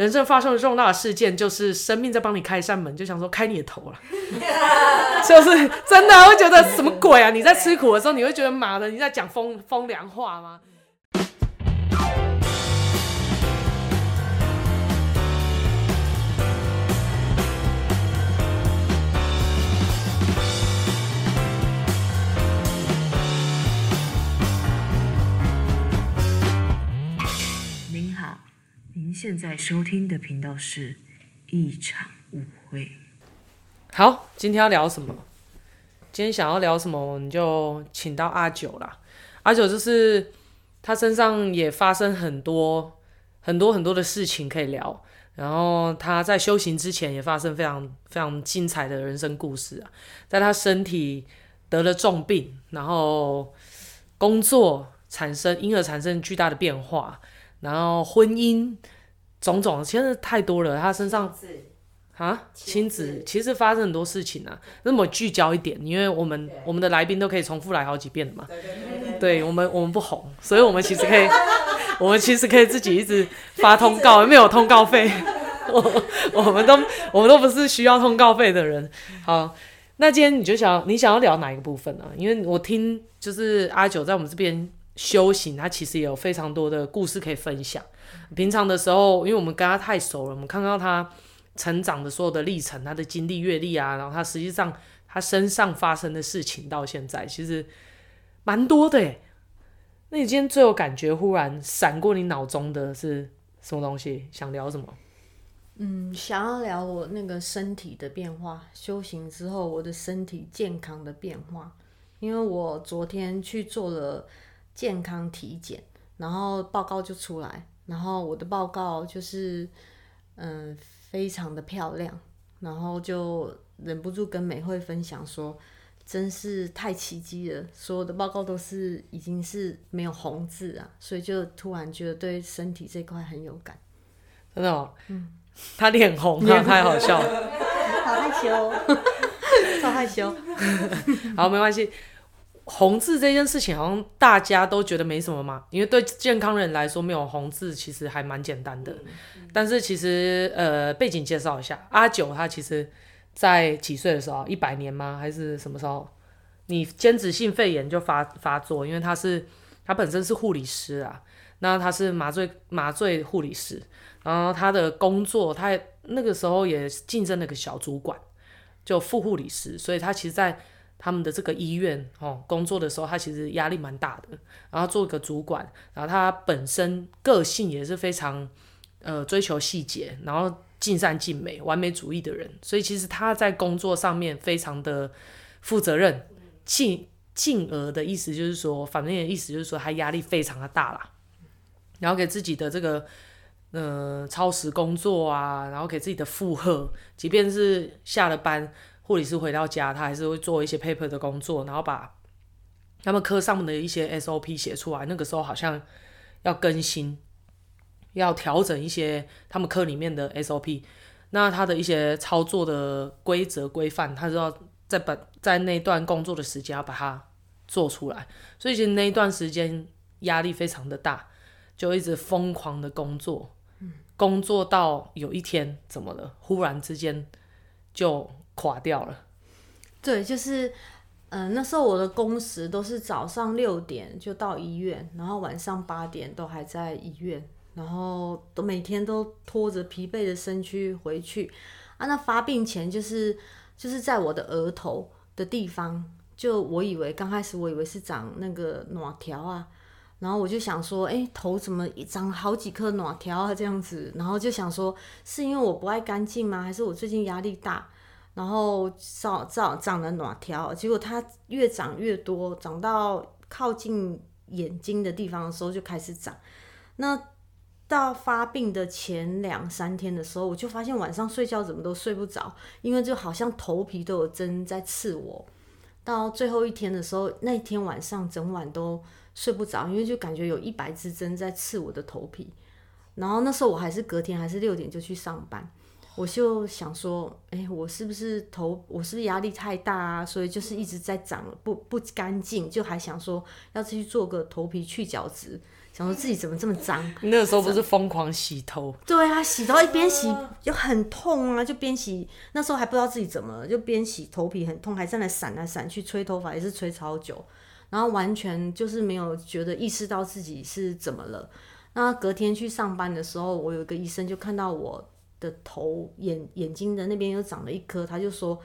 人生发生了重大的事件，就是生命在帮你开一扇门，就想说开你的头了，就是真的会觉得什么鬼啊？你在吃苦的时候，你会觉得妈的你在讲风风凉话吗？现在收听的频道是一场误会。好，今天要聊什么？今天想要聊什么，我们就请到阿九啦。阿九就是他身上也发生很多很多很多的事情可以聊，然后他在修行之前也发生非常非常精彩的人生故事啊。在他身体得了重病，然后工作产生因而产生巨大的变化，然后婚姻。种种其实太多了，他身上啊，亲子其实发生很多事情啊。那么聚焦一点，因为我们我们的来宾都可以重复来好几遍的嘛。对，对，对，对，对我们我们不红，所以我们其实可以，我们其实可以自己一直发通告，没有通告费。我我们都我们都不是需要通告费的人。好，那今天你就想你想要聊哪一个部分呢？因为我听就是阿九在我们这边修行，他其实也有非常多的故事可以分享。平常的时候，因为我们跟他太熟了，我们看到他成长的所有的历程，他的经历阅历啊，然后他实际上他身上发生的事情到现在，其实蛮多的诶。那你今天最有感觉，忽然闪过你脑中的是什么东西？想聊什么？嗯，想要聊我那个身体的变化，修行之后我的身体健康的变化。因为我昨天去做了健康体检，然后报告就出来。然后我的报告就是，嗯，非常的漂亮，然后就忍不住跟美惠分享说，真是太奇迹了，所有的报告都是已经是没有红字啊，所以就突然觉得对身体这块很有感，真的哦，嗯，他脸红，他太好笑了，好害羞，超害羞，好，没关系。红字这件事情好像大家都觉得没什么嘛，因为对健康人来说，没有红字其实还蛮简单的。但是其实呃，背景介绍一下，阿九他其实在几岁的时候，一百年吗？还是什么时候？你间质性肺炎就发发作，因为他是他本身是护理师啊，那他是麻醉麻醉护理师，然后他的工作，他那个时候也晋升了个小主管，就副护理师，所以他其实，在他们的这个医院哦，工作的时候，他其实压力蛮大的。然后做一个主管，然后他本身个性也是非常呃追求细节，然后尽善尽美、完美主义的人。所以其实他在工作上面非常的负责任，进进而的意思就是说，反面的意思就是说他压力非常的大啦。然后给自己的这个呃超时工作啊，然后给自己的负荷，即便是下了班。护理师回到家，他还是会做一些 paper 的工作，然后把他们科上面的一些 SOP 写出来。那个时候好像要更新，要调整一些他们科里面的 SOP。那他的一些操作的规则规范，他就要在本在那段工作的时间要把它做出来。所以其实那一段时间压力非常的大，就一直疯狂的工作，工作到有一天怎么了？忽然之间就。垮掉了，对，就是，嗯、那时候我的工时都是早上六点就到医院，然后晚上八点都还在医院，然后都每天都拖着疲惫的身躯回去。啊，那发病前就是就是在我的额头的地方，就我以为刚开始我以为是长那个卵条啊，然后我就想说，哎，头怎么长好几颗卵条啊这样子，然后就想说是因为我不爱干净吗？还是我最近压力大？然后照照长了卵条，结果它越长越多，长到靠近眼睛的地方的时候就开始长。那到发病的前两三天的时候，我就发现晚上睡觉怎么都睡不着，因为就好像头皮都有针在刺我。到最后一天的时候，那天晚上整晚都睡不着，因为就感觉有一百支针在刺我的头皮。然后那时候我还是隔天还是六点就去上班。我就想说，哎、欸，我是不是头，我是不是压力太大啊？所以就是一直在长，不不干净，就还想说要去做个头皮去角质，想说自己怎么这么脏。那个时候不是疯狂洗头？对啊，洗头一边洗就很痛啊，就边洗，那时候还不知道自己怎么了，就边洗头皮很痛，还在那闪来闪去，吹头发也是吹超久，然后完全就是没有觉得意识到自己是怎么了。那隔天去上班的时候，我有一个医生就看到我的头眼眼睛的那边又长了一颗，他就说：“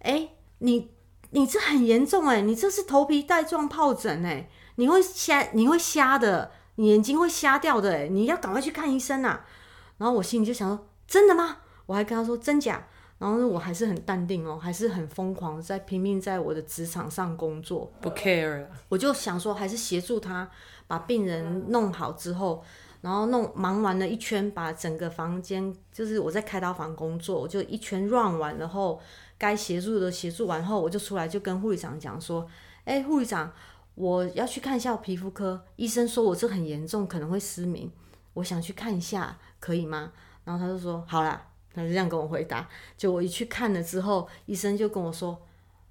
哎、欸，你你这很严重哎，你这是头皮带状疱疹哎，你会瞎你会瞎的，你眼睛会瞎掉的哎，你要赶快去看医生啊。”然后我心里就想说：“真的吗？”我还跟他说：“真假？”然后我还是很淡定哦，还是很疯狂在拼命在我的职场上工作，不 care。我就想说，还是协助他。把病人弄好之后，然后弄忙完了一圈，把整个房间，就是我在开刀房工作，我就一圈 run 完然后，该协助的协助完后，我就出来就跟护理长讲说，哎，护理长，我要去看一下皮肤科，医生说我这很严重，可能会失明，我想去看一下，可以吗？然后他就说好啦，他就这样跟我回答。就我一去看了之后，医生就跟我说，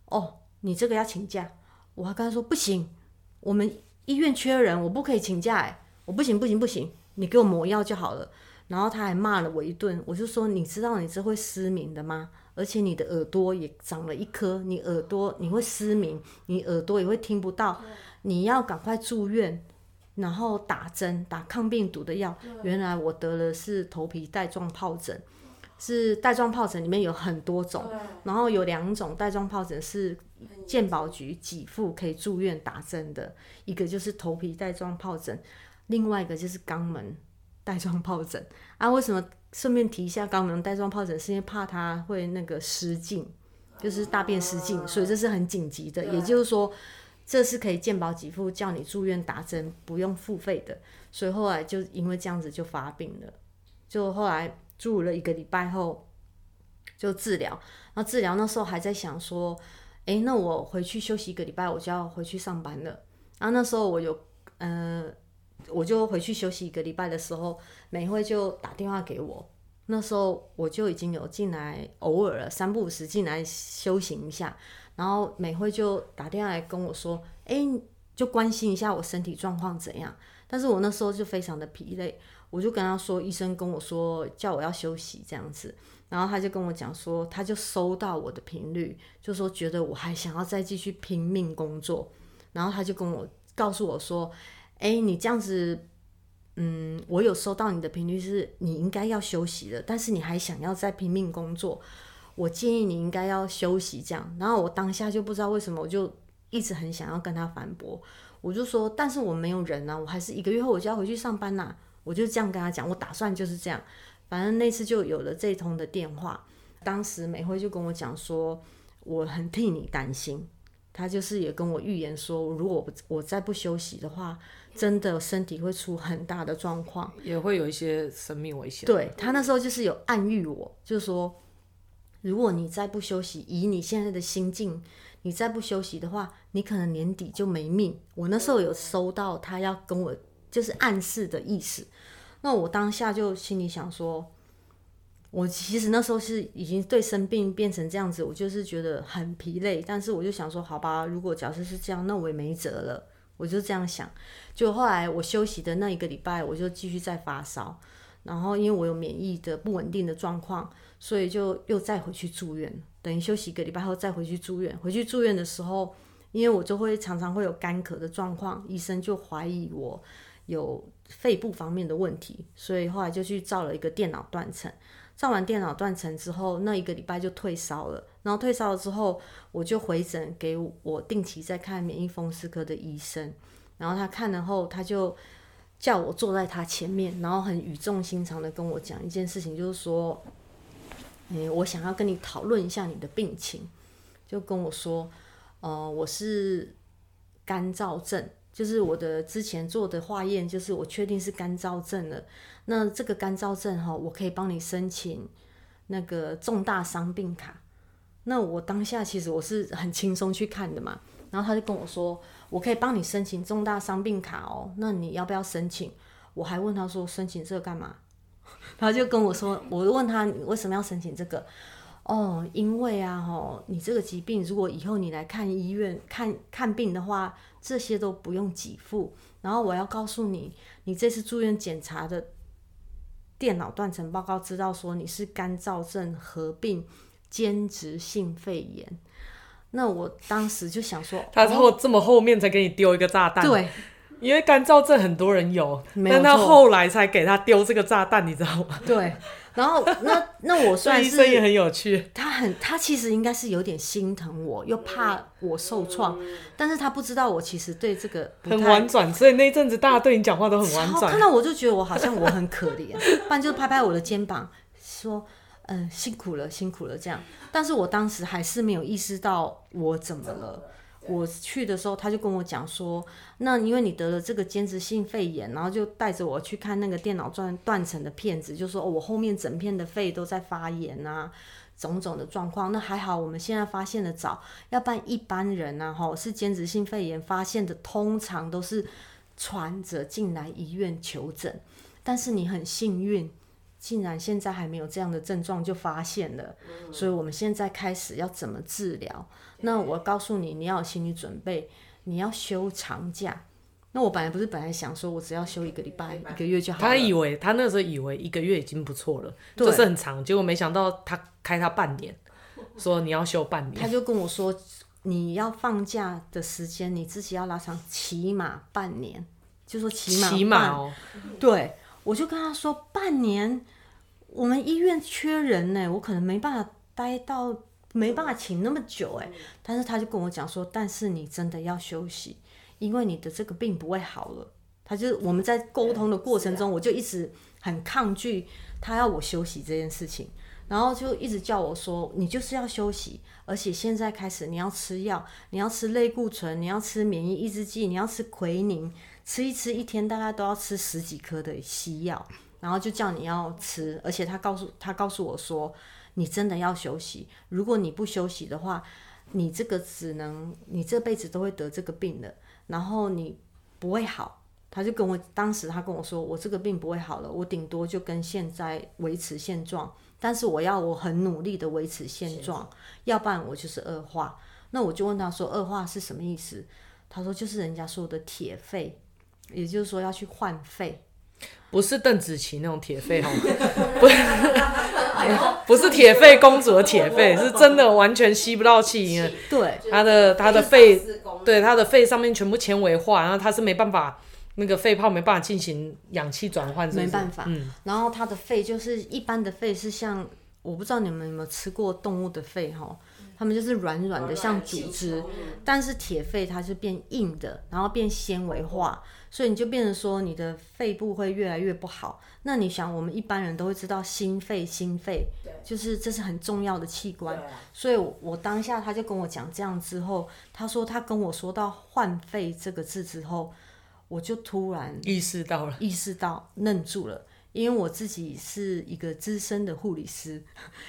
哦，你这个要请假。我还跟他说不行，我们。医院缺人，我不可以请假哎，我不行不行不行，你给我抹药就好了。然后他还骂了我一顿，我就说，你知道你是会失明的吗？而且你的耳朵也长了一颗，你耳朵你会失明，你耳朵也会听不到，你要赶快住院，然后打针打抗病毒的药。原来我得了是头皮带状疱疹，是带状疱疹里面有很多种，然后有两种带状疱疹是。健保局给付可以住院打针的一个就是头皮带状疱疹，另外一个就是肛门带状疱疹啊。为什么顺便提一下肛门带状疱疹？是因为怕它会那个失禁，就是大便失禁，所以这是很紧急的。也就是说，这是可以健保给付叫你住院打针不用付费的。所以后来就因为这样子就发病了，就后来住了一个礼拜后就治疗，然后治疗那时候还在想说。诶，那我回去休息一个礼拜，我就要回去上班了。然后那时候我有，呃，我就回去休息一个礼拜的时候，美惠就打电话给我。那时候我就已经有进来，偶尔了三不五时进来休息一下。然后美惠就打电话来跟我说，诶，就关心一下我身体状况怎样。但是我那时候就非常的疲累，我就跟他说，医生跟我说叫我要休息这样子。然后他就跟我讲说，他就收到我的频率，就说觉得我还想要再继续拼命工作。然后他就跟我告诉我说：“哎，你这样子，嗯，我有收到你的频率，是你应该要休息了，但是你还想要再拼命工作，我建议你应该要休息。”这样，然后我当下就不知道为什么，我就一直很想要跟他反驳，我就说：“但是我没有人啊，我还是一个月后我就要回去上班呐。”我就这样跟他讲，我打算就是这样。反正那次就有了这通的电话，当时美惠就跟我讲说，我很替你担心，他就是也跟我预言说，如果我再不休息的话，真的身体会出很大的状况，也会有一些生命危险。对，他那时候就是有暗喻我，就是说，如果你再不休息，以你现在的心境，你再不休息的话，你可能年底就没命。我那时候有收到他要跟我就是暗示的意思。那我当下就心里想说，我其实那时候是已经对生病变成这样子，我就是觉得很疲累。但是我就想说，好吧，如果假设是这样，那我也没辙了。我就这样想。就后来我休息的那一个礼拜，我就继续在发烧。然后因为我有免疫的不稳定的状况，所以就又再回去住院。等于休息一个礼拜后再回去住院。回去住院的时候，因为我就会常常会有干咳的状况，医生就怀疑我有肺部方面的问题，所以后来就去照了一个电脑断层。上完电脑断层之后，那一个礼拜就退烧了。然后退烧了之后，我就回诊给我定期在看免疫风湿科的医生。然后他看了后，他就叫我坐在他前面，然后很语重心长的跟我讲一件事情，就是说，诶，我想要跟你讨论一下你的病情，就跟我说，呃，我是干燥症。就是我的之前做的化验，就是我确定是干燥症了。那这个干燥症哈，我可以帮你申请那个重大伤病卡。那我当下其实我是很轻松去看的嘛。然后他就跟我说，我可以帮你申请重大伤病卡哦。那你要不要申请？我还问他说，申请这个干嘛？他就跟我说，我问他你为什么要申请这个？哦，因为啊，哦，你这个疾病如果以后你来看医院看看病的话。这些都不用给付，然后我要告诉你，你这次住院检查的电脑断层报告知道说你是干燥症合并间质性肺炎。那我当时就想说，他后这么后面才给你丢一个炸弹，对，因为干燥症很多人有，有但他后来才给他丢这个炸弹，你知道吗？对。然后 那那我算是，医生也很有趣。他很他其实应该是有点心疼我，又怕我受创，但是他不知道我其实对这个很婉转，所以那一阵子大家对你讲话都很婉转。看到我就觉得我好像我很可怜，不然就拍拍我的肩膀说，嗯、呃，辛苦了辛苦了这样。但是我当时还是没有意识到我怎么了。我去的时候，他就跟我讲说，那因为你得了这个间质性肺炎，然后就带着我去看那个电脑断断层的片子，就说、哦、我后面整片的肺都在发炎啊，种种的状况。那还好，我们现在发现的早，要不然一般人啊，哈，是间质性肺炎发现的，通常都是传着进来医院求诊，但是你很幸运。竟然现在还没有这样的症状就发现了，嗯，所以我们现在开始要怎么治疗？那我告诉你，你要有心理准备，你要休长假。那我本来不是本来想说我只要休一个礼拜，一个月就好了。他以为他那时候以为一个月已经不错了，就是很长，结果没想到他开他半年，说你要休半年。他就跟我说，你要放假的时间你自己要拉长，起码半年，就说起码。起码哦，对。我就跟他说，半年，我们医院缺人呢，我可能没办法待到，没办法请那么久哎。但是他就跟我讲说，但是你真的要休息，因为你的这个病不会好了。他就我们在沟通的过程中，我就一直很抗拒他要我休息这件事情，然后就一直叫我说，你就是要休息，而且现在开始你要吃药，你要吃类固醇，你要吃免疫抑制剂，你要吃奎宁。吃一吃，一天大概都要吃十几颗的西药，然后就叫你要吃，而且他告诉他告诉我说，你真的要休息，如果你不休息的话，你这个只能你这辈子都会得这个病的，然后你不会好。他就跟我当时他跟我说，我这个病不会好了，我顶多就跟现在维持现状，但是我要我很努力的维持现状，要不然我就是恶化。那我就问他说，恶化是什么意思？他说就是人家说的铁肺。也就是说要去换肺，不是邓紫棋那种铁肺哈，不是，不是铁肺公主的铁肺，是真的完全吸不到气。对，他的他的肺，对他的肺上面全部纤维化，然后他是没办法，那个肺泡没办法进行氧气转换，没办法。嗯，然后他的肺就是一般的肺是像，我不知道你们有没有吃过动物的肺哈。它们就是软软的，像组织，但是铁肺它是变硬的，然后变纤维化，所以你就变成说你的肺部会越来越不好。那你想，我们一般人都会知道心肺，心肺就是这是很重要的器官。所以我当下他就跟我讲这样之后，他说他跟我说到换肺这个字之后，我就突然意识到了，意识到愣住了。因为我自己是一个资深的护理师，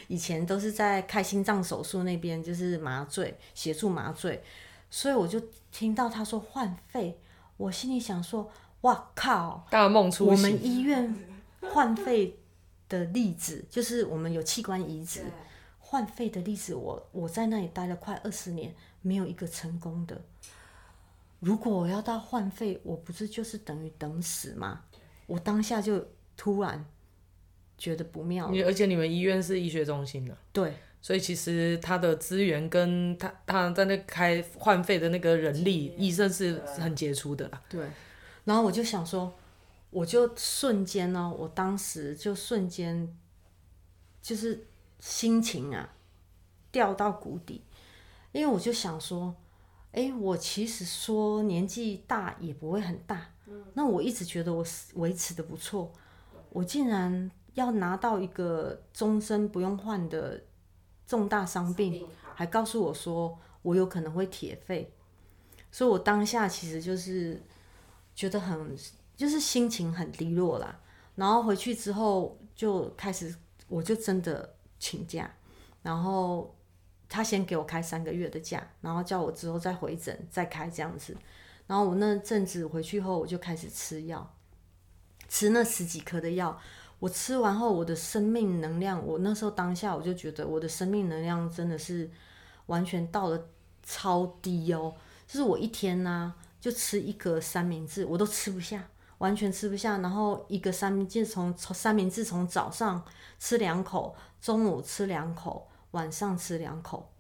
以前都是在开心脏手术那边，就是麻醉协助麻醉，所以我就听到他说换肺，我心里想说，哇靠，大梦初醒。我们医院换肺的例子，就是我们有器官移植换肺的例子，我我在那里待了快二十年，没有一个成功的。如果我要到换肺，我不是就是等于等死吗？我当下就。突然觉得不妙，而且你们医院是医学中心的，对，所以其实他的资源跟他他在那开换肺的那个人力，医生是很杰出的啦。对，然后我就想说，我就瞬间呢，我当时就瞬间就是心情啊掉到谷底，因为我就想说，哎，我其实说年纪大也不会很大，那我一直觉得我维持的不错。我竟然要拿到一个终身不用换的重大伤病，还告诉我说我有可能会铁肺，所以我当下其实就是觉得很，就是心情很低落啦。然后回去之后就开始，我就真的请假，然后他先给我开三个月的假，然后叫我之后再回诊再开这样子。然后我那阵子回去后，我就开始吃药。吃那十几颗的药，我吃完后，我的生命能量，我那时候当下我就觉得我的生命能量真的是完全到了超低哦，就是我一天呢、啊、就吃一个三明治，我都吃不下，完全吃不下。然后一个三明治从三明治从早上吃两口，中午吃两口，晚上吃两口，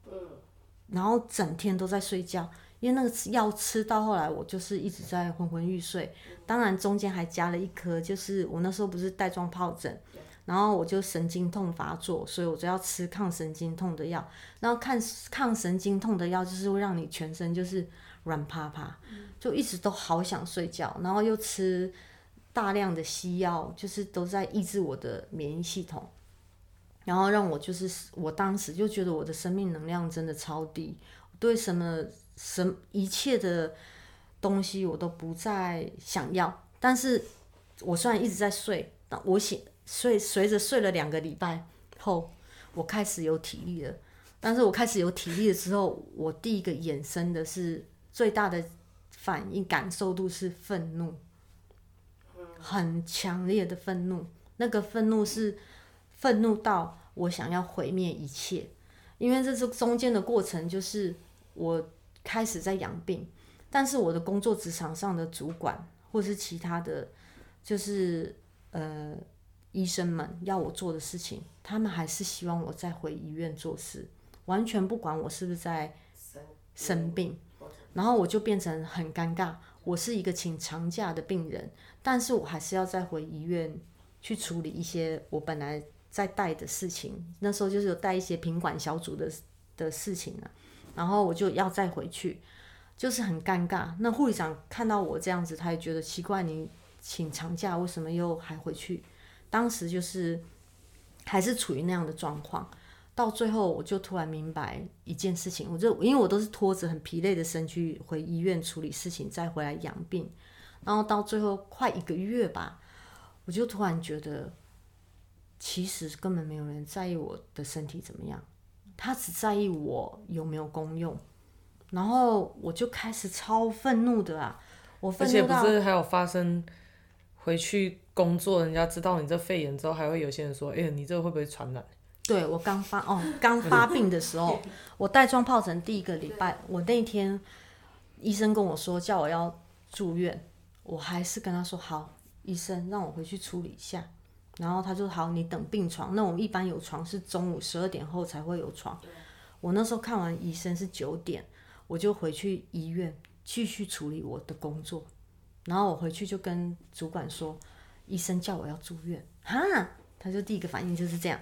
然后整天都在睡觉。因为那个药吃到后来，我就是一直在昏昏欲睡。当然中间还加了一颗，就是我那时候不是带状疱疹，然后我就神经痛发作，所以我就要吃抗神经痛的药。然后看抗神经痛的药，就是会让你全身就是软趴趴，就一直都好想睡觉。然后又吃大量的西药，就是都在抑制我的免疫系统，然后让我就是我当时就觉得我的生命能量真的超低，对什么。什一切的东西我都不再想要，但是我虽然一直在睡，但我醒睡随着睡了两个礼拜后，我开始有体力了。但是我开始有体力的时候，我第一个衍生的是最大的反应感受度是愤怒，很强烈的愤怒。那个愤怒是愤怒到我想要毁灭一切，因为这是中间的过程，就是我。开始在养病，但是我的工作职场上的主管或是其他的，就是呃医生们要我做的事情，他们还是希望我再回医院做事，完全不管我是不是在生病，然后我就变成很尴尬。我是一个请长假的病人，但是我还是要再回医院去处理一些我本来在带的事情。那时候就是有带一些品管小组的的事情呢。然后我就要再回去，就是很尴尬。那护理长看到我这样子，他也觉得奇怪，你请长假为什么又还回去？当时就是还是处于那样的状况。到最后，我就突然明白一件事情，我就因为我都是拖着很疲累的身躯回医院处理事情，再回来养病。然后到最后快一个月吧，我就突然觉得，其实根本没有人在意我的身体怎么样。他只在意我有没有功用，然后我就开始超愤怒的啊！我愤怒到，而且不是还有发生回去工作，人家知道你这肺炎之后，还会有些人说：“哎、欸，你这个会不会传染？”对，我刚发哦，刚发病的时候，我带状疱疹第一个礼拜，我那天医生跟我说叫我要住院，我还是跟他说好，医生让我回去处理一下。然后他就好，你等病床。那我们一般有床是中午十二点后才会有床。我那时候看完医生是九点，我就回去医院继续处理我的工作。然后我回去就跟主管说，医生叫我要住院。哈，他就第一个反应就是这样。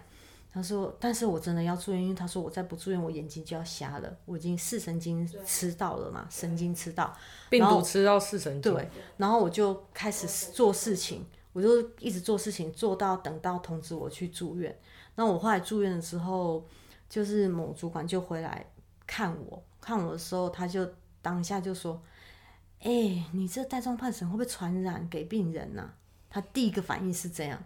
他说，但是我真的要住院，因为他说我再不住院，我眼睛就要瞎了。我已经视神经吃到了嘛，神经吃到，病毒吃到视神经。对，然后我就开始做事情。我就一直做事情，做到等到通知我去住院。那我后来住院的时候，就是某主管就回来看我，看我的时候，他就当下就说：“哎、欸，你这带状疱疹会不会传染给病人呢、啊？”他第一个反应是这样，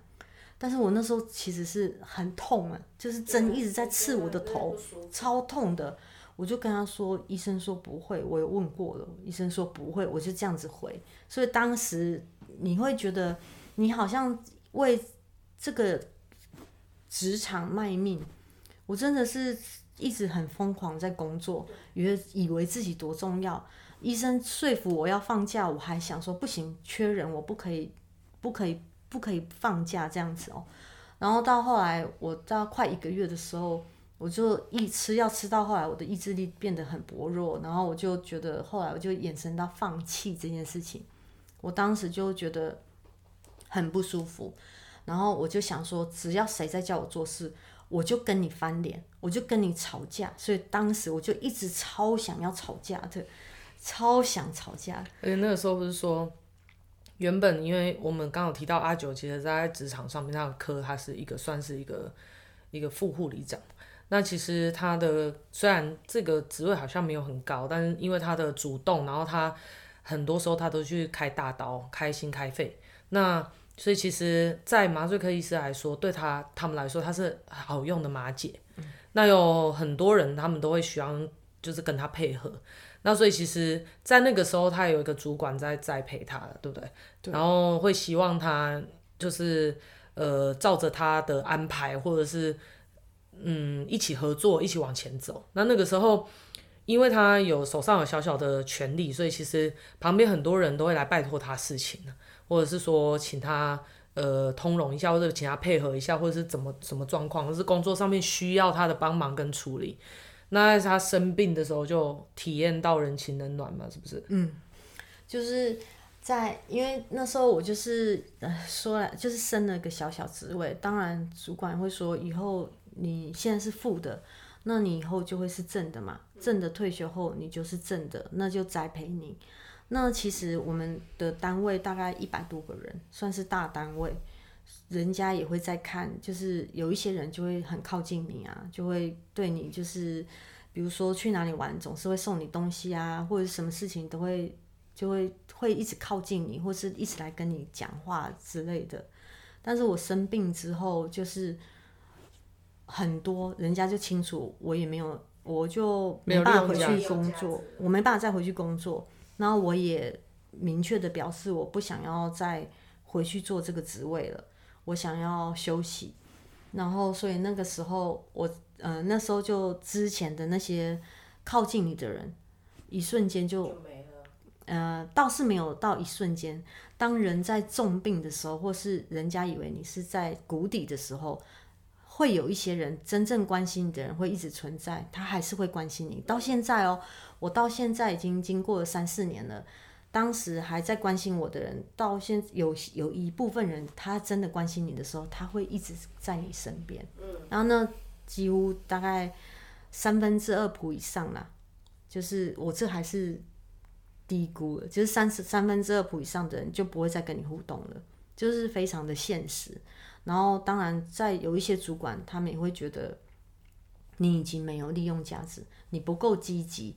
但是我那时候其实是很痛啊，就是针一直在刺我的头，超痛的。我就跟他说：“医生说不会，我有问过了，医生说不会。”我就这样子回。所以当时你会觉得。你好像为这个职场卖命，我真的是一直很疯狂在工作，以为以为自己多重要。医生说服我要放假，我还想说不行，缺人，我不可以，不可以，不可以放假这样子哦。然后到后来，我到快一个月的时候，我就一吃药吃到后来，我的意志力变得很薄弱，然后我就觉得后来我就衍生到放弃这件事情。我当时就觉得。很不舒服，然后我就想说，只要谁在叫我做事，我就跟你翻脸，我就跟你吵架。所以当时我就一直超想要吵架的，超想吵架。而且那个时候不是说，原本因为我们刚好提到阿九，其实在职场上面，他的科他是一个算是一个一个副护理长。那其实他的虽然这个职位好像没有很高，但是因为他的主动，然后他很多时候他都去开大刀、开心、开肺，那。所以其实，在麻醉科医师来说，对他他们来说，他是好用的麻姐。嗯、那有很多人，他们都会需要就是跟他配合。那所以其实，在那个时候，他有一个主管在栽培他了，对不对？对。然后会希望他就是呃，照着他的安排，或者是嗯，一起合作，一起往前走。那那个时候，因为他有手上有小小的权利，所以其实旁边很多人都会来拜托他事情。或者是说请他呃通融一下，或者请他配合一下，或者是怎么什么状况，或是工作上面需要他的帮忙跟处理。那在他生病的时候就体验到人情冷暖嘛，是不是？嗯，就是在因为那时候我就是呃说了，就是升了个小小职位，当然主管会说以后你现在是负的。那你以后就会是正的嘛？正的退休后你就是正的，那就栽培你。那其实我们的单位大概一百多个人，算是大单位，人家也会在看，就是有一些人就会很靠近你啊，就会对你就是，比如说去哪里玩，总是会送你东西啊，或者什么事情都会就会会一直靠近你，或是一直来跟你讲话之类的。但是我生病之后就是。很多人家就清楚，我也没有，我就没办法回去工作，我没办法再回去工作。然后我也明确的表示，我不想要再回去做这个职位了，我想要休息。然后，所以那个时候，我呃那时候就之前的那些靠近你的人，一瞬间就，就没了。呃，倒是没有到一瞬间。当人在重病的时候，或是人家以为你是在谷底的时候。会有一些人真正关心你的人会一直存在，他还是会关心你。到现在哦，我到现在已经经过了三四年了，当时还在关心我的人，到现有有一部分人，他真的关心你的时候，他会一直在你身边。然后呢，几乎大概三分之二谱以上啦，就是我这还是低估了，就是三十三分之二谱以上的人就不会再跟你互动了，就是非常的现实。然后，当然，在有一些主管，他们也会觉得你已经没有利用价值，你不够积极，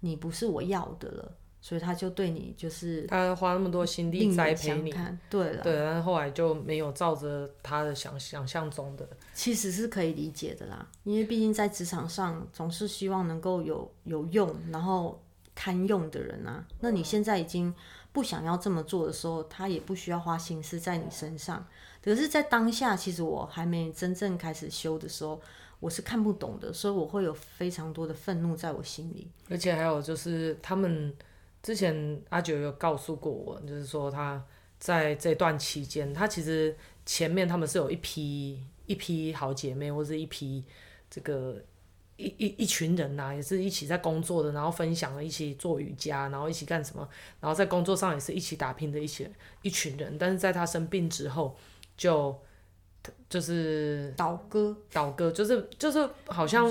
你不是我要的了，所以他就对你就是他花那么多心力栽培你，对了，对，但是后来就没有照着他的想想象中的，其实是可以理解的啦，因为毕竟在职场上总是希望能够有有用，然后堪用的人啊，那你现在已经不想要这么做的时候，他也不需要花心思在你身上。可是，在当下，其实我还没真正开始修的时候，我是看不懂的，所以我会有非常多的愤怒在我心里。而且还有就是，他们之前阿九有告诉过我，就是说他在这段期间，他其实前面他们是有一批一批好姐妹，或者一批这个一一一群人呐、啊，也是一起在工作的，然后分享了一起做瑜伽，然后一起干什么，然后在工作上也是一起打拼的一些一群人。但是在他生病之后，就就是倒戈，倒戈就是就是好像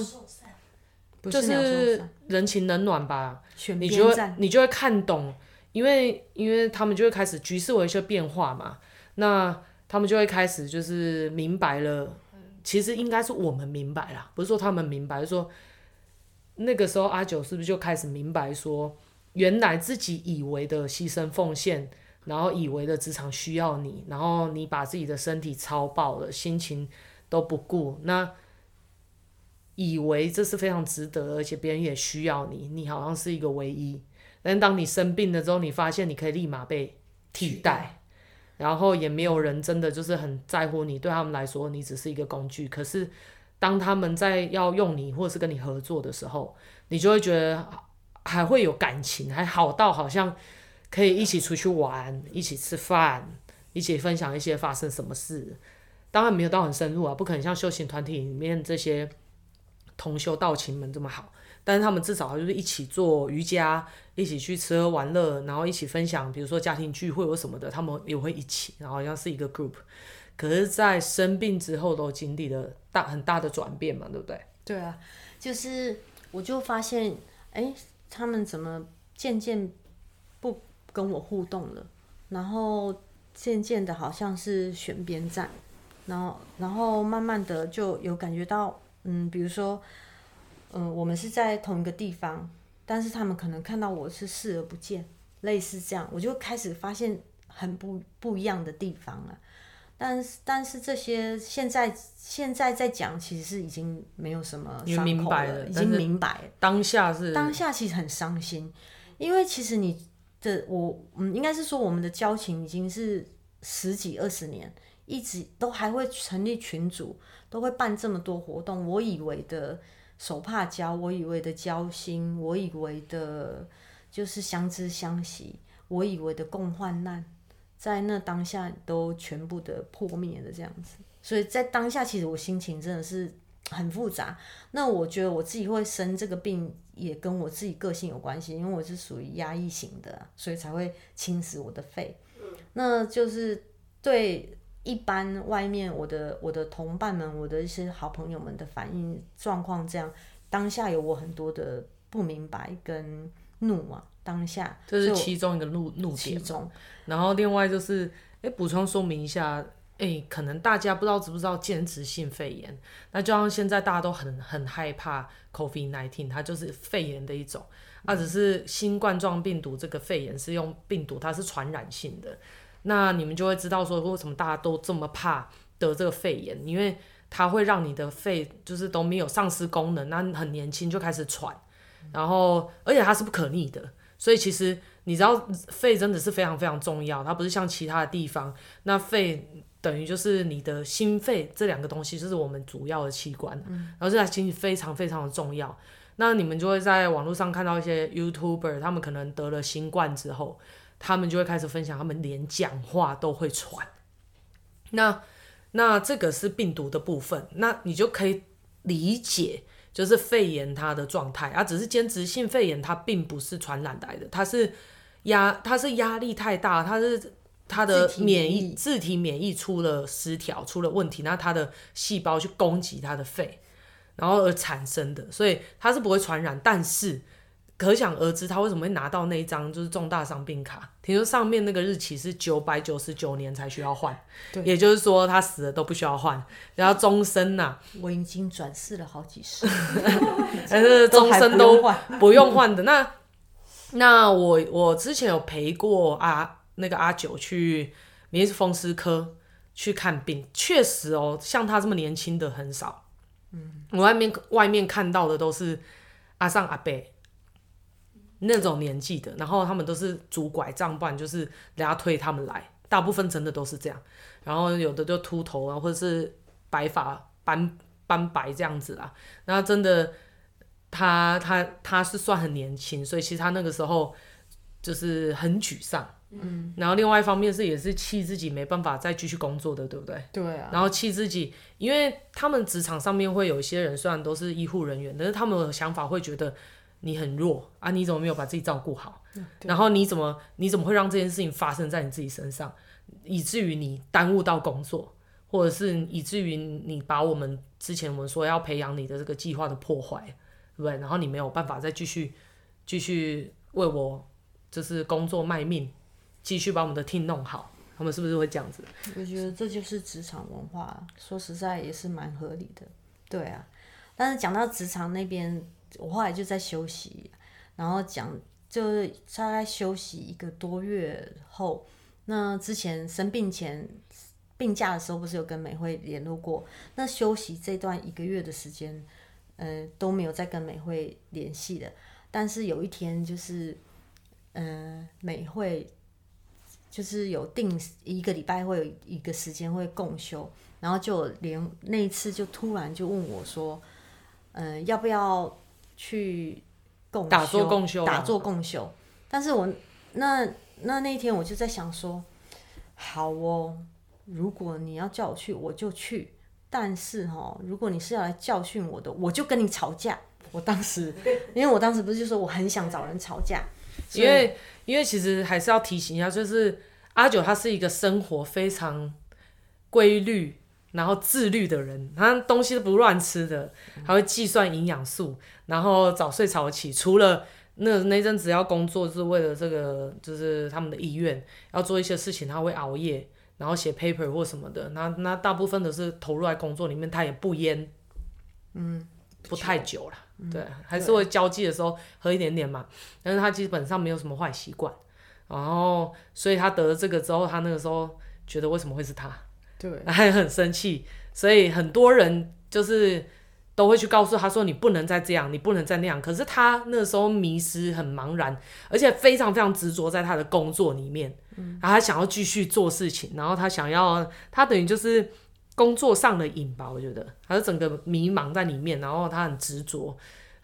就是人情冷暖吧，你就会你就会看懂，因为因为他们就会开始局势有一些变化嘛，那他们就会开始就是明白了，其实应该是我们明白了，不是说他们明白，是说那个时候阿九是不是就开始明白说，原来自己以为的牺牲奉献。然后以为的职场需要你，然后你把自己的身体操爆了，心情都不顾，那以为这是非常值得，而且别人也需要你，你好像是一个唯一。但当你生病了之后，你发现你可以立马被替代，然后也没有人真的就是很在乎你，对他们来说你只是一个工具。可是当他们在要用你或者是跟你合作的时候，你就会觉得还会有感情，还好到好像。可以一起出去玩，一起吃饭，一起分享一些发生什么事。当然没有到很深入啊，不可能像修行团体里面这些同修道亲们这么好。但是他们至少就是一起做瑜伽，一起去吃喝玩乐，然后一起分享，比如说家庭聚会或什么的，他们也会一起，然后好像是一个 group。可是，在生病之后都经历了大很大的转变嘛，对不对？对啊，就是我就发现，哎，他们怎么渐渐。跟我互动了，然后渐渐的好像是选边站，然后然后慢慢的就有感觉到，嗯，比如说，嗯，我们是在同一个地方，但是他们可能看到我是视而不见，类似这样，我就开始发现很不不一样的地方了。但是但是这些现在现在在讲，其实是已经没有什么伤口了，已经明白了。当下是当下其实很伤心，因为其实你。这我嗯，应该是说我们的交情已经是十几二十年，一直都还会成立群组，都会办这么多活动。我以为的手帕交，我以为的交心，我以为的就是相知相惜，我以为的共患难，在那当下都全部的破灭了这样子。所以在当下，其实我心情真的是很复杂。那我觉得我自己会生这个病，也跟我自己个性有关系，因为我是属于压抑型的，所以才会侵蚀我的肺。那就是对一般外面我的我的同伴们，我的一些好朋友们的反应状况这样，当下有我很多的不明白跟怒啊。当下这是其中一个怒怒点。其中，然后另外就是，哎，补充说明一下，哎，可能大家不知道知不知道间质性肺炎？那就像现在大家都很很害怕 COVID-19，它就是肺炎的一种，啊，只是新冠状病毒这个肺炎是用病毒，它是传染性的。那你们就会知道说，为什么大家都这么怕得这个肺炎？因为它会让你的肺就是都没有丧失功能，那很年轻就开始喘，然后而且它是不可逆的。所以其实你知道，肺真的是非常非常重要，它不是像其他的地方，那肺等于就是你的心肺这两个东西，就是我们主要的器官，嗯、然后这台其实非常非常的重要。那你们就会在网络上看到一些 YouTuber，他们可能得了新冠之后，他们就会开始分享，他们连讲话都会喘。那那这个是病毒的部分，那你就可以理解。就是肺炎它的状态啊，只是间质性肺炎，它并不是传染来的，它是压，它是压力太大，它是它的免疫自体免疫出了失调，出了问题，那他的细胞去攻击他的肺，然后而产生的，所以他是不会传染，但是。可想而知，他为什么会拿到那一张就是重大伤病卡？听说上面那个日期是九百九十九年才需要换，也就是说他死了都不需要换，然后终身呐、啊。我已经转世了好几世，但是终身都不用换的。那那我我之前有陪过阿那个阿九去免疫风湿科去看病，确实哦，像他这么年轻的很少。嗯，我外面外面看到的都是阿上阿伯。那种年纪的，然后他们都是拄拐杖，不然就是人家推他们来，大部分真的都是这样。然后有的就秃头啊，或者是白发斑斑白这样子啦。然后真的，他他他是算很年轻，所以其实他那个时候就是很沮丧。嗯。然后另外一方面是也是气自己没办法再继续工作的，对不对？对啊。然后气自己，因为他们职场上面会有一些人，虽然都是医护人员，但是他们的想法会觉得。你很弱啊！你怎么没有把自己照顾好？然后你怎么你怎么会让这件事情发生在你自己身上，以至于你耽误到工作，或者是以至于你把我们之前我们说要培养你的这个计划的破坏，对不对？然后你没有办法再继续继续为我就是工作卖命，继续把我们的 team 弄好，他们是不是会这样子？我觉得这就是职场文化，说实在也是蛮合理的，对啊。但是讲到职场那边。我后来就在休息，然后讲就是大概休息一个多月后，那之前生病前病假的时候，不是有跟美惠联络过？那休息这段一个月的时间，呃，都没有再跟美惠联系的。但是有一天，就是呃，美惠就是有定一个礼拜会有一个时间会共修，然后就连那一次就突然就问我说，呃，要不要？去共修，打坐共修，打坐共修。但是我那那那一天我就在想说，好哦，如果你要叫我去，我就去。但是哈，如果你是要来教训我的，我就跟你吵架。我当时，因为我当时不是就说我很想找人吵架，因为因为其实还是要提醒一下，就是阿九他是一个生活非常规律。然后自律的人，他东西都不乱吃的，他会计算营养素，然后早睡早起。除了那那阵子要工作，是为了这个，就是他们的医院要做一些事情，他会熬夜，然后写 paper 或什么的。那那大部分都是投入在工作里面，他也不烟，嗯，不太久了，对，还是会交际的时候喝一点点嘛。但是他基本上没有什么坏习惯，然后所以他得了这个之后，他那个时候觉得为什么会是他？对，还很生气，所以很多人就是都会去告诉他说：“你不能再这样，你不能再那样。”可是他那时候迷失，很茫然，而且非常非常执着在他的工作里面，嗯，然后他想要继续做事情，然后他想要，他等于就是工作上的瘾吧，我觉得，他是整个迷茫在里面，然后他很执着，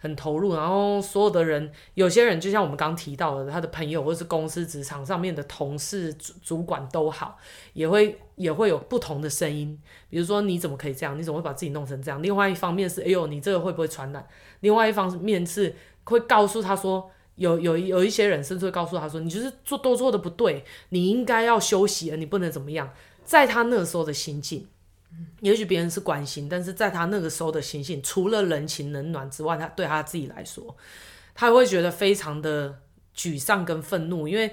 很投入，然后所有的人，有些人就像我们刚提到的，他的朋友或是公司职场上面的同事、主主管都好，也会也会有不同的声音。比如说你怎么可以这样？你怎么会把自己弄成这样？另外一方面是，哎呦，你这个会不会传染？另外一方面是会告诉他说，有有有一些人甚至会告诉他说，你就是做都做的不对，你应该要休息了，你不能怎么样。在他那时候的心境。也许别人是关心，但是在他那个时候的心性，除了人情冷暖之外，他对他自己来说，他会觉得非常的沮丧跟愤怒。因为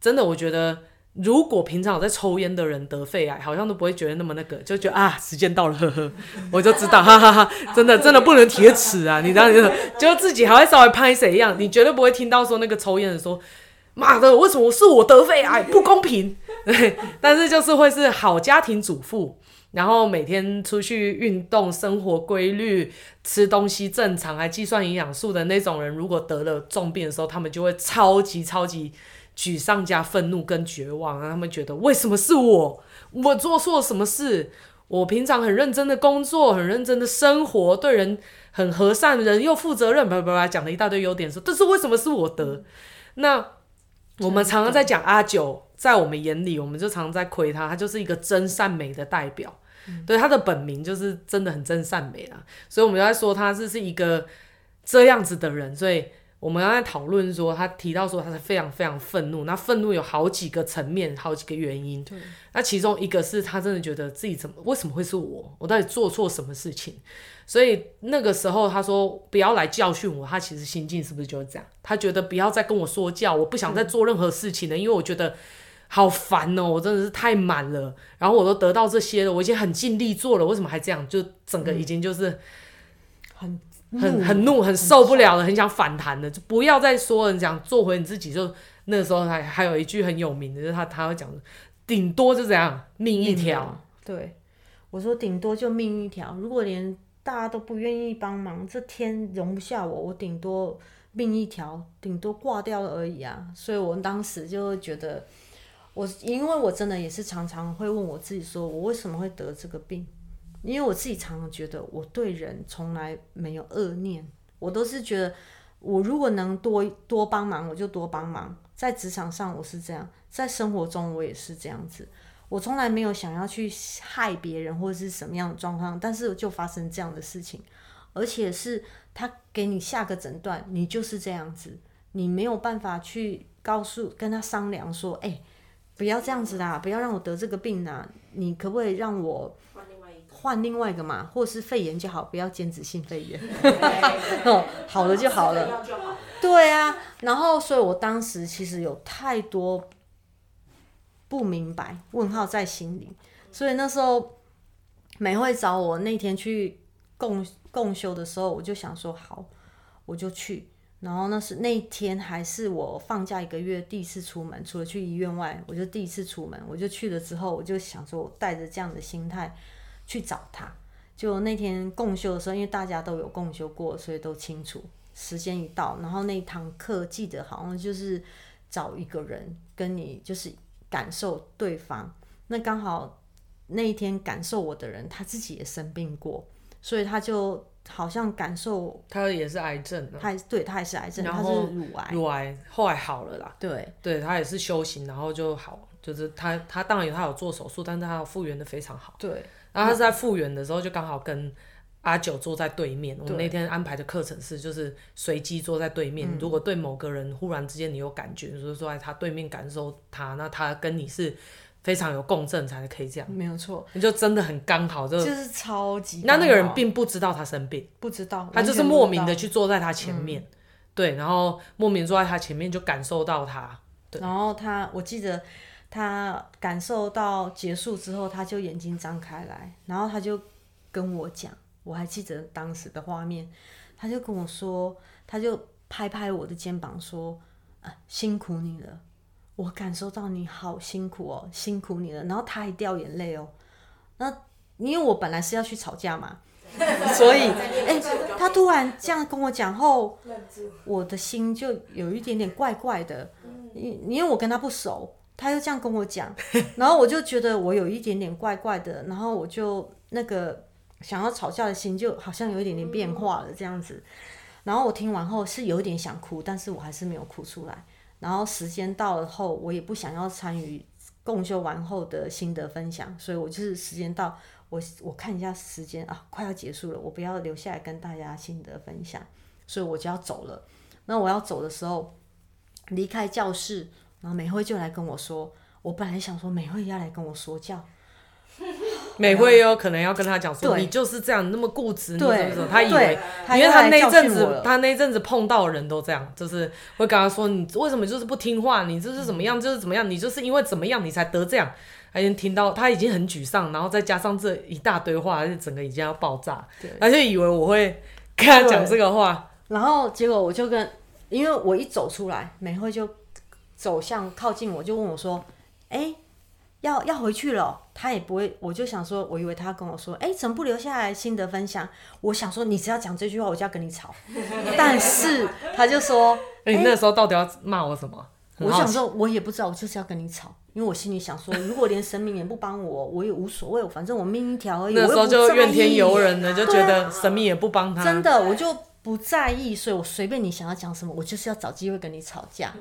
真的，我觉得如果平常有在抽烟的人得肺癌，好像都不会觉得那么那个，就觉得啊，时间到了，呵呵，我就知道，哈哈哈，真的真的不能铁齿啊！你这样子，就自己还会稍微拍谁一样，你绝对不会听到说那个抽烟的说，妈的，为什么是我得肺癌，不公平？对，但是就是会是好家庭主妇。然后每天出去运动，生活规律，吃东西正常，还计算营养素的那种人，如果得了重病的时候，他们就会超级超级沮丧加愤怒跟绝望，让他们觉得为什么是我？我做错什么事？我平常很认真的工作，很认真的生活，对人很和善，人又负责任，叭叭叭讲了一大堆优点说，但是为什么是我得？那我们常常在讲阿九，在我们眼里，我们就常常在亏他，他就是一个真善美的代表。对，他的本名就是真的很真善美啦，所以我们就在说他是是一个这样子的人，所以我们刚才讨论说他提到说他是非常非常愤怒，那愤怒有好几个层面，好几个原因。对，那其中一个是他真的觉得自己怎么为什么会是我，我到底做错什么事情？所以那个时候他说不要来教训我，他其实心境是不是就是这样？他觉得不要再跟我说教，我不想再做任何事情了，因为我觉得。好烦哦！我真的是太满了，然后我都得到这些了，我已经很尽力做了，为什么还这样？就整个已经就是很很很怒，很受不了了，很想反弹的，就不要再说了，你讲做回你自己。就那个时候还还有一句很有名的，就是他他会讲，顶多就这样，命一条。对，我说顶多就命一条。如果连大家都不愿意帮忙，这天容不下我，我顶多命一条，顶多挂掉了而已啊。所以我当时就会觉得。我因为我真的也是常常会问我自己，说我为什么会得这个病？因为我自己常常觉得我对人从来没有恶念，我都是觉得我如果能多多帮忙，我就多帮忙。在职场上我是这样，在生活中我也是这样子，我从来没有想要去害别人或者是什么样的状况，但是就发生这样的事情，而且是他给你下个诊断，你就是这样子，你没有办法去告诉跟他商量说，哎、不要这样子啦！不要让我得这个病啦！你可不可以让我换另外一个嘛？或是肺炎就好，不要间质性肺炎。哦，好了就好了。对啊，然后所以我当时其实有太多不明白，问号在心里。所以那时候美会找我那天去共共修的时候，我就想说好，我就去。然后那是那天还是我放假一个月第一次出门，除了去医院外，我就第一次出门，我就去了之后，我就想说，我带着这样的心态去找他。就那天共修的时候，因为大家都有共修过，所以都清楚时间一到，然后那堂课记得好像就是找一个人跟你就是感受对方。那刚好那一天感受我的人，他自己也生病过，所以他就。好像感受他也是癌症，他对他也是癌症，然后他是乳癌，乳癌后来好了啦。对，对他也是修行，然后就好，就是他他当然有他有做手术，但是他复原的非常好。对，然后他是在复原的时候就刚好跟阿九坐在对面。我们那天安排的课程是就是随机坐在对面，如果对某个人忽然之间你有感觉，就是坐在他对面感受他，那他跟你是。非常有共振才可以这样，没有错，你就真的很刚好，就就是超级。那那个人并不知道他生病，不知道，他就是莫名的去坐在他前面，嗯、对，然后莫名坐在他前面就感受到他，对，然后他，我记得他感受到结束之后，他就眼睛张开来，然后他就跟我讲，我还记得当时的画面，他就跟我说，他就拍拍我的肩膀说，啊，辛苦你了。我感受到你好辛苦哦，辛苦你了。然后他还掉眼泪哦。那因为我本来是要去吵架嘛，所以哎、欸，他突然这样跟我讲后，我的心就有一点点怪怪的。因因为我跟他不熟，他又这样跟我讲，然后我就觉得我有一点点怪怪的。然后我就那个想要吵架的心就好像有一点点变化了这样子。然后我听完后是有点想哭，但是我还是没有哭出来。然后时间到了后，我也不想要参与共修完后的心得分享，所以我就是时间到，我我看一下时间啊，快要结束了，我不要留下来跟大家心得分享，所以我就要走了。那我要走的时候，离开教室，然后美惠就来跟我说，我本来想说美惠要来跟我说教。美惠有可能要跟他讲说，你就是这样那么固执，对你怎么怎么？他以为，因为他那一阵子，他那一阵子碰到的人都这样，就是会跟他说，你为什么就是不听话？你就是怎么样，就是怎么样？你就是因为怎么样，你才得这样。他已经听到，他已经很沮丧，然后再加上这一大堆话，就整个已经要爆炸。对他就以为我会跟他讲这个话，然后结果我就跟，因为我一走出来，美惠就走向靠近我，就问我说：“哎，要要回去了哦？”他也不会，我就想说，我以为他跟我说：“哎，怎么不留下来心得分享？”我想说，你只要讲这句话，我就要跟你吵。但是他就说：“哎，你那时候到底要骂我什么？”我想说，我也不知道，我就是要跟你吵，因为我心里想说，如果连神明也不帮我，我也无所谓，反正我命一条而已。那时候就怨天尤人的，啊、就觉得神明也不帮他。真的，我就不在意，所以我随便你想要讲什么，我就是要找机会跟你吵架。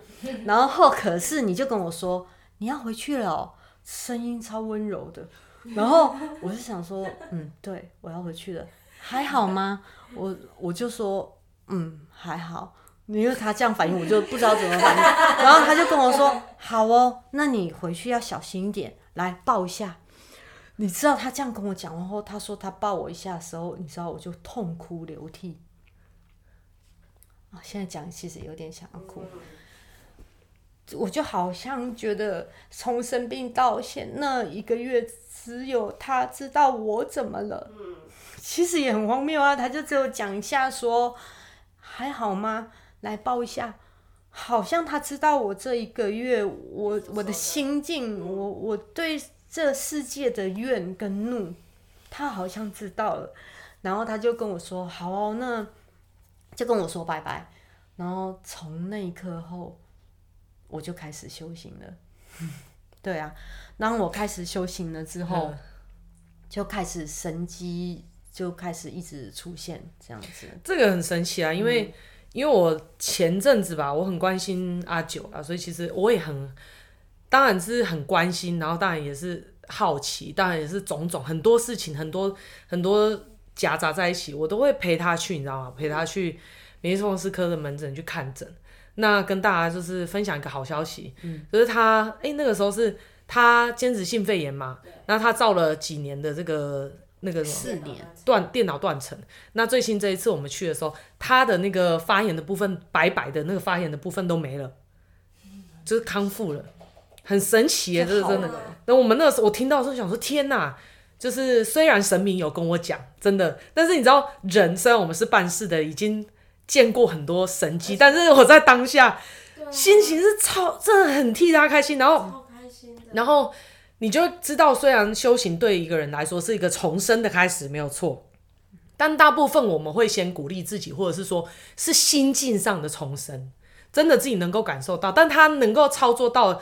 然后可是你就跟我说你要回去了，喔，声音超温柔的。然后我就想说，嗯，对，我要回去了，还好吗？我我就说，嗯，还好。因为他这样反应，我就不知道怎么反应。然后他就跟我说：“好哦，那你回去要小心一点，来抱一下。”你知道他这样跟我讲完后，他说他抱我一下的时候，你知道我就痛哭流涕。啊，现在讲其实有点想要哭。我就好像觉得从生病到现那一个月，只有他知道我怎么了。其实也很荒谬啊，他就只有讲一下说：“还好吗？”来抱一下，好像他知道我这一个月我我的心境，我我对这世界的怨跟怒，他好像知道了，然后他就跟我说：“好哦，那就跟我说拜拜。”然后从那一刻后，我就开始修行了。对啊，当我开始修行了之后，就开始神机就开始一直出现这样子。这个很神奇啊，因为、嗯。因为我前阵子吧，我很关心阿九啊，所以其实我也很，当然是很关心，然后当然也是好奇，当然也是种种很多事情，很多很多夹杂在一起，我都会陪他去，你知道吗？陪他去免疫风湿科的门诊去看诊。那跟大家就是分享一个好消息，嗯，就是他，哎，那个时候是他兼职性肺炎嘛，那他照了几年的这个。那个四年。断电脑断层，那最新这一次我们去的时候，他的那个发炎的部分白白的那个发炎的部分都没了，就是康复了，很神奇耶，这是真的。那我们那个时候我听到的时候想说天哪，就是虽然神明有跟我讲真的，但是你知道人虽然我们是办事的，已经见过很多神迹，但是我在当下心情是超真的很替他开心，然后然后。你就知道，虽然修行对一个人来说是一个重生的开始，没有错，但大部分我们会先鼓励自己，或者是说是心境上的重生，真的自己能够感受到，但他能够操作到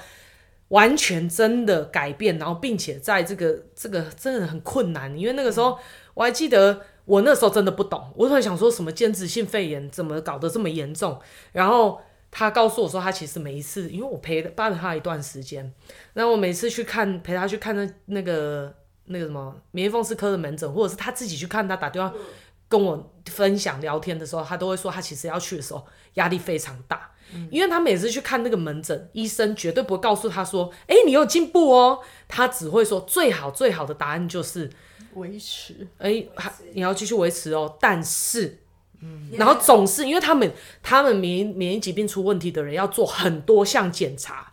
完全真的改变，然后并且在这个这个真的很困难，因为那个时候我还记得，我那时候真的不懂，我很想说什么间质性肺炎怎么搞得这么严重，然后。他告诉我说，他其实每一次，因为我陪伴了他一段时间，然后我每次去看，陪他去看那那个那个什么免疫风湿科的门诊，或者是他自己去看，他打电话跟我分享聊天的时候，他都会说，他其实要去的时候压力非常大，因为他每次去看那个门诊，医生绝对不会告诉他说，哎，你有进步哦，他只会说最好最好的答案就是维持，哎，你要继续维持哦，但是。嗯，然后总是因为他们，他们免疫免疫疾病出问题的人要做很多项检查，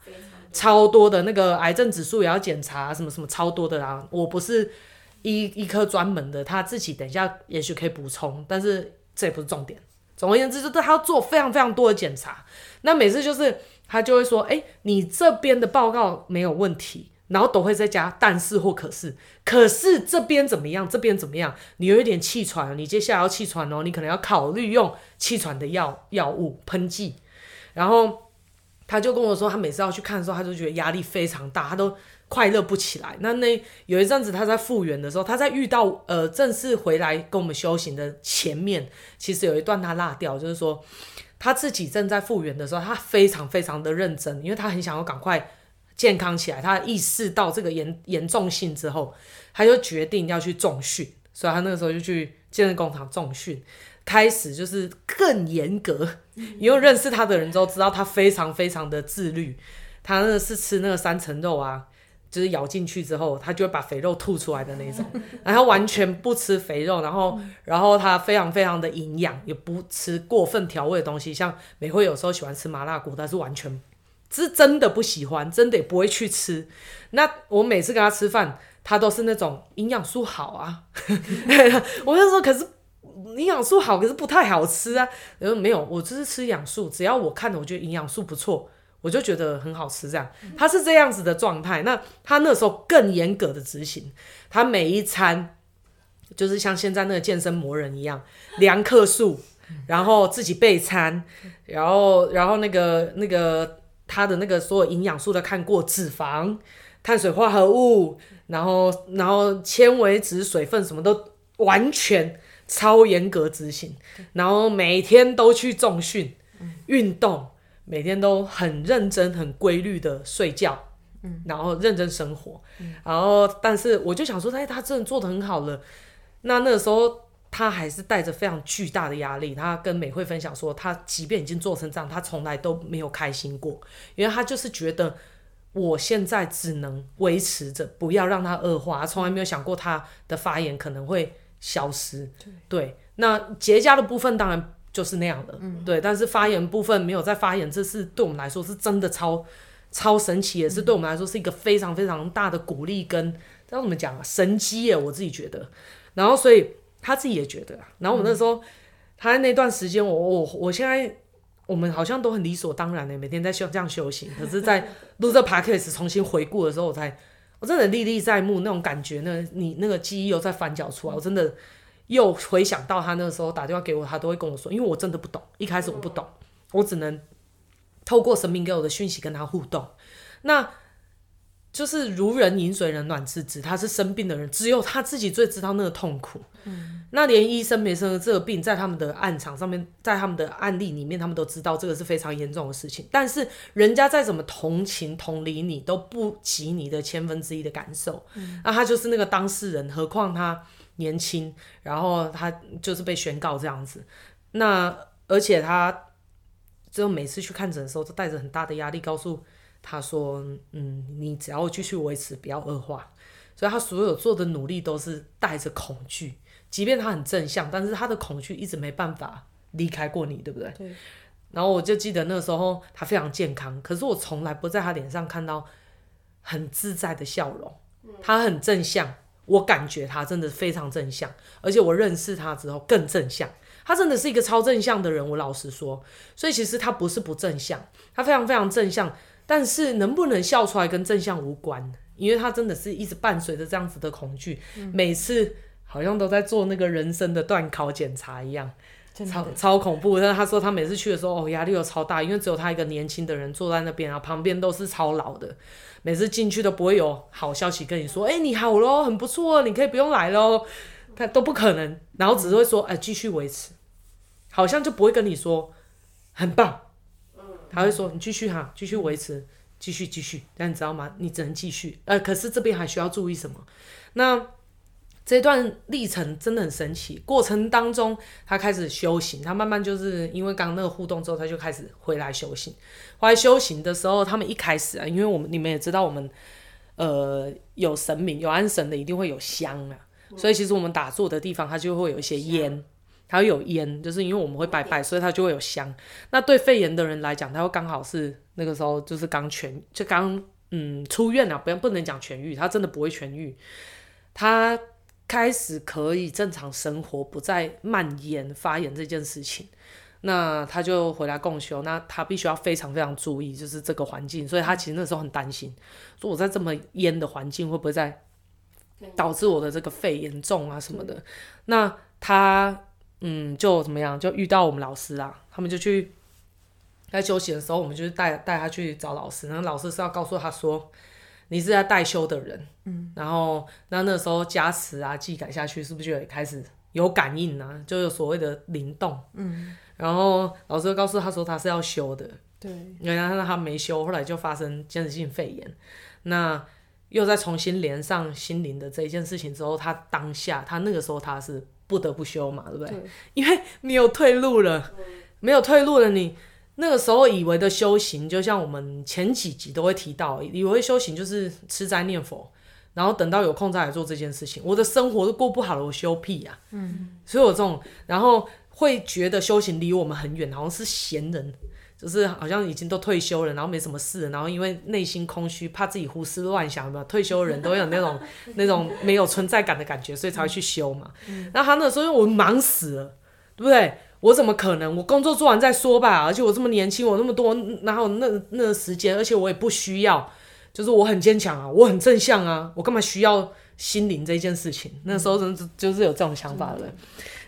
超多的那个癌症指数也要检查，什么什么超多的啊。我不是医医科专门的，他自己等一下也许可以补充，但是这也不是重点。总而言之，就是他要做非常非常多的检查。那每次就是他就会说，哎，你这边的报告没有问题。然后都会再加但是或可是，可是这边怎么样？这边怎么样？你有一点气喘，你接下来要气喘哦，你可能要考虑用气喘的药药物喷剂。然后他就跟我说，他每次要去看的时候，他就觉得压力非常大，他都快乐不起来。那那有一阵子他在复原的时候，他在遇到呃正式回来跟我们修行的前面，其实有一段他落掉，就是说他自己正在复原的时候，他非常非常的认真，因为他很想要赶快健康起来。他意识到这个严严重性之后，他就决定要去重训，所以他那个时候就去健身工厂重训。开始就是更严格，因为认识他的人都知道他非常非常的自律。他那个是吃那个三层肉啊，就是咬进去之后，他就会把肥肉吐出来的那种。然后完全不吃肥肉，然后 然后他非常非常的营养，也不吃过分调味的东西。像美惠有时候喜欢吃麻辣锅，但是完全是真的不喜欢，真的也不会去吃。那我每次跟他吃饭，他都是那种营养素好啊。我就说，可是。营养素好，可是不太好吃啊。然后没有，我就是吃营养素，只要我看了，我觉得营养素不错，我就觉得很好吃。这样，他是这样子的状态。那他那时候更严格的执行，他每一餐就是像现在那个健身魔人一样，量克数，然后自己备餐，然后然后那个那个他的那个所有营养素都看过，脂肪、碳水化合物，然后然后纤维质、水分什么都完全。超严格执行，然后每天都去重训、运动，每天都很认真、很规律的睡觉，然后认真生活，然后但是我就想说，哎，他真的做得很好了。那那个时候他还是带着非常巨大的压力，他跟美惠分享说，他即便已经做成这样，他从来都没有开心过，因为他就是觉得我现在只能维持着，不要让他恶化，他从来没有想过他的发言可能会。消失，对，那结痂的部分当然就是那样的，嗯、对，但是发炎部分没有再发炎，这是对我们来说是真的超超神奇，也是对我们来说是一个非常非常大的鼓励跟，这怎么讲啊，神机耶，我自己觉得，然后所以他自己也觉得，啊。然后我那时候、嗯、他在那段时间，我我我现在我们好像都很理所当然的每天在修这样修行，可是，在 录这 podcast 重新回顾的时候，我才。我真的历历在目那种感觉呢，你那个记忆又在翻搅出来，我真的又回想到他那个时候打电话给我，他都会跟我说，因为我真的不懂，一开始我不懂，我只能透过神明给我的讯息跟他互动，那就是如人饮水，冷暖自知，他是生病的人，只有他自己最知道那个痛苦。嗯那连医生没生的这个病，在他们的案场上面，在他们的案例里面，他们都知道这个是非常严重的事情。但是人家再怎么同情同理你，都不及你的千分之一的感受。嗯、那他就是那个当事人，何况他年轻，然后他就是被宣告这样子。那而且他就每次去看诊的时候，都带着很大的压力，告诉他说：“嗯，你只要继续维持，不要恶化。”所以他所有做的努力都是带着恐惧。即便他很正向，但是他的恐惧一直没办法离开过你，对不对？对。然后我就记得那时候他非常健康，可是我从来不在他脸上看到很自在的笑容。他很正向，我感觉他真的非常正向，而且我认识他之后更正向。他真的是一个超正向的人，我老实说。所以其实他不是不正向，他非常非常正向，但是能不能笑出来跟正向无关，因为他真的是一直伴随着这样子的恐惧，嗯、每次。好像都在做那个人生的断考检查一样，超超恐怖。但是他说他每次去的时候，哦，压力又超大，因为只有他一个年轻的人坐在那边啊，旁边都是超老的。每次进去都不会有好消息跟你说，哎、欸，你好喽，很不错，你可以不用来喽。他都不可能，然后只是会说，哎、欸，继续维持，好像就不会跟你说很棒。他会说你继续哈，继续维持，继续继续。但你知道吗？你只能继续。呃，可是这边还需要注意什么？那。这段历程真的很神奇，过程当中他开始修行，他慢慢就是因为刚刚那个互动之后，他就开始回来修行。回来修行的时候，他们一开始啊，因为我们你们也知道，我们呃有神明有安神的，一定会有香啊，所以其实我们打坐的地方，它就会有一些烟，它会有烟，就是因为我们会拜拜，所以它就会有香。那对肺炎的人来讲，他会刚好是那个时候就是刚痊，就刚嗯出院了，不要不能讲痊愈，他真的不会痊愈，他。开始可以正常生活，不再蔓延发炎这件事情，那他就回来共修。那他必须要非常非常注意，就是这个环境。所以他其实那时候很担心，说我在这么烟的环境会不会在导致我的这个肺严重啊什么的。那他嗯，就怎么样，就遇到我们老师啊，他们就去在休息的时候，我们就带带他去找老师。然后老师是要告诉他说，你是在代修的人，嗯，然后那那时候加持啊、技改下去，是不是就也开始有感应呢、啊？就有所谓的灵动，嗯，然后老师告诉他说他是要修的，对，原来他没修，后来就发生间质性肺炎，那又再重新连上心灵的这一件事情之后，他当下他那个时候他是不得不修嘛，对不对？对，因为你有退路了，没有退路了，你。那个时候以为的修行，就像我们前几集都会提到，以为修行就是吃斋念佛，然后等到有空再来做这件事情。我的生活都过不好了，我修屁呀、啊！嗯，所以我这种，然后会觉得修行离我们很远，好像是闲人，就是好像已经都退休了，然后没什么事，然后因为内心空虚，怕自己胡思乱想，有没有？退休人都有那种 那种没有存在感的感觉，所以才会去修嘛。嗯，那他那时候我忙死了，对不对？我怎么可能？我工作做完再说吧。而且我这么年轻，我那么多，哪有那那个时间？而且我也不需要，就是我很坚强啊，我很正向啊，我干嘛需要心灵这件事情？那时候真的就是有这种想法的。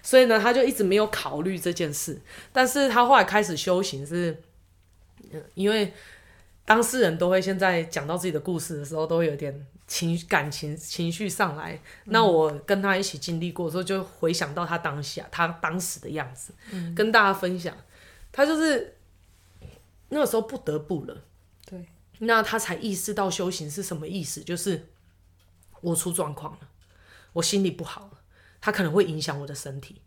所以呢，他就一直没有考虑这件事。但是他后来开始修行是，因为当事人都会现在讲到自己的故事的时候，都会有点。情感情情绪上来，那我跟他一起经历过之后，就回想到他当下他当时的样子，嗯、跟大家分享。他就是那个时候不得不了，对，那他才意识到修行是什么意思，就是我出状况了，我心里不好了，他可能会影响我的身体，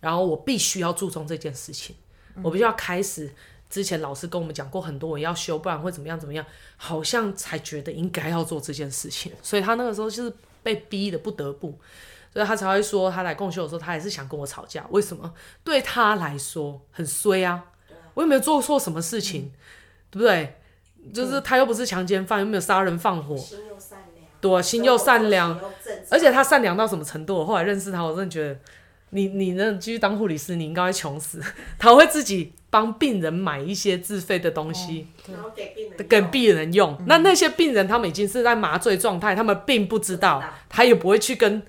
然后我必须要注重这件事情，嗯、我必须要开始。之前老师跟我们讲过很多，我要修，不然会怎么样怎么样，好像才觉得应该要做这件事情，所以他那个时候就是被逼的不得不，所以他才会说他来共修的时候，他还是想跟我吵架。为什么？对他来说很衰啊，我又没有做错什么事情，嗯、对不对？就是他又不是强奸犯，又没有杀人放火，对，心又善良，而且他善良到什么程度？我后来认识他，我真的觉得。你你呢？继续当护理师，你应该会穷死。他会自己帮病人买一些自费的东西，然后给病人给病人用。那那些病人他们已经是在麻醉状态，他们并不知道，他也不会去跟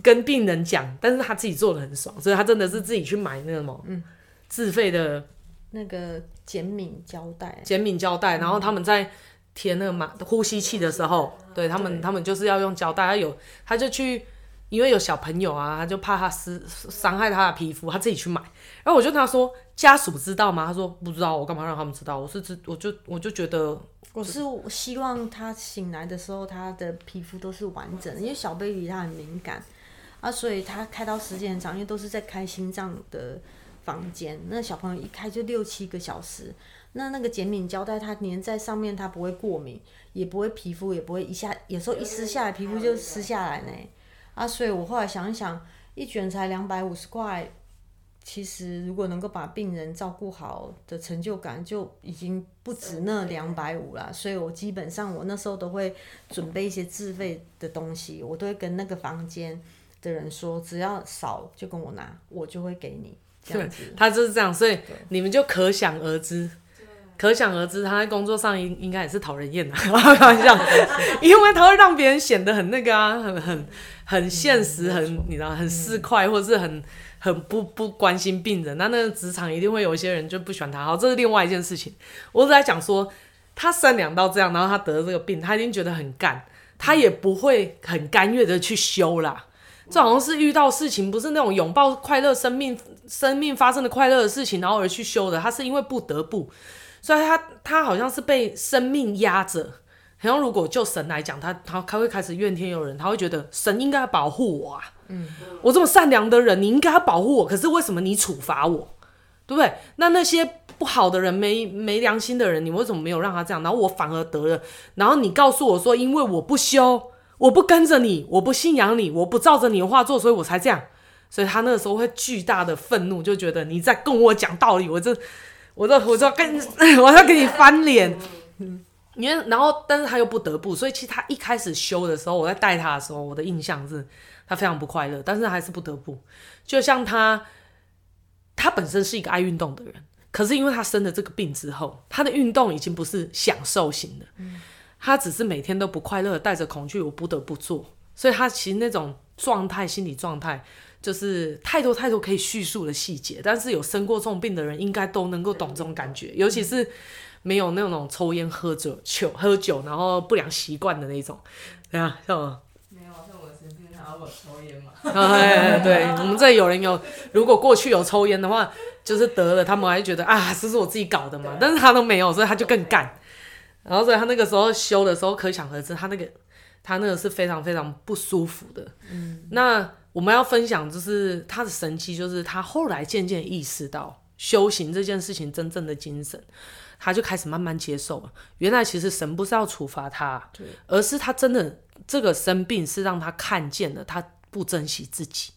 跟病人讲。但是他自己做的很爽，所以他真的是自己去买那个什么，嗯，自费的那个减敏胶带，减敏胶带。然后他们在贴那个马呼吸器的时候，对他们他们就是要用胶带，他有他就去。因为有小朋友啊，他就怕他撕伤害他的皮肤，他自己去买。然后我就跟他说：“家属知道吗？”他说：“不知道，我干嘛让他们知道？我是知，我就我就觉得，我是希望他醒来的时候，他的皮肤都是完整的，因为小 baby 他很敏感啊，所以他开刀时间很长，因为都是在开心脏的房间，那小朋友一开就六七个小时，那那个减敏胶带它粘在上面，它不会过敏，也不会皮肤也不会一下，有时候一撕下来，皮肤就撕下来呢。”啊，所以我后来想一想，一卷才两百五十块，其实如果能够把病人照顾好的成就感就已经不止那两百五了。所以我基本上我那时候都会准备一些自费的东西，我都会跟那个房间的人说，只要少就跟我拿，我就会给你。这样子，他就是这样，所以你们就可想而知。可想而知，他在工作上应应该也是讨人厌的，开玩笑，因为他会让别人显得很那个啊，很很很现实，很你知道，很市侩，或者是很很不不关心病人。那那个职场一定会有一些人就不喜欢他，好，这是另外一件事情。我是在讲说，他善良到这样，然后他得了这个病，他已经觉得很干，他也不会很甘愿的去修啦。这好像是遇到事情，不是那种拥抱快乐生命、生命发生的快乐的事情，然后而去修的，他是因为不得不。所以他他好像是被生命压着，好像如果就神来讲，他他他会开始怨天尤人，他会觉得神应该要保护我啊，嗯，我这么善良的人，你应该要保护我，可是为什么你处罚我，对不对？那那些不好的人，没没良心的人，你为什么没有让他这样？然后我反而得了，然后你告诉我说，因为我不修，我不跟着你，我不信仰你，我不照着你的话做，所以我才这样。所以他那个时候会巨大的愤怒，就觉得你在跟我讲道理，我这。我说，我说跟，我要跟你翻脸，因为然后，但是他又不得不，所以其实他一开始修的时候，我在带他的时候，我的印象是，他非常不快乐，但是还是不得不。就像他，他本身是一个爱运动的人，可是因为他生了这个病之后，他的运动已经不是享受型的，他只是每天都不快乐，带着恐惧，我不得不做，所以他其实那种状态，心理状态。就是太多太多可以叙述的细节，但是有生过这种病的人应该都能够懂这种感觉，尤其是没有那种抽烟喝酒、酒 喝酒然后不良习惯的那种，对啊，像我。没有，像我的神经还要我抽烟嘛。哎，对，我们这里有人有，如果过去有抽烟的话，就是得了，他们还觉得啊，这是我自己搞的嘛，但是他都没有，所以他就更干。然后所以他那个时候修的时候，可想而知，他那个他那个是非常非常不舒服的。嗯，那。我们要分享就是他的神奇，就是他后来渐渐意识到修行这件事情真正的精神，他就开始慢慢接受了。原来其实神不是要处罚他，而是他真的这个生病是让他看见了他不珍惜自己。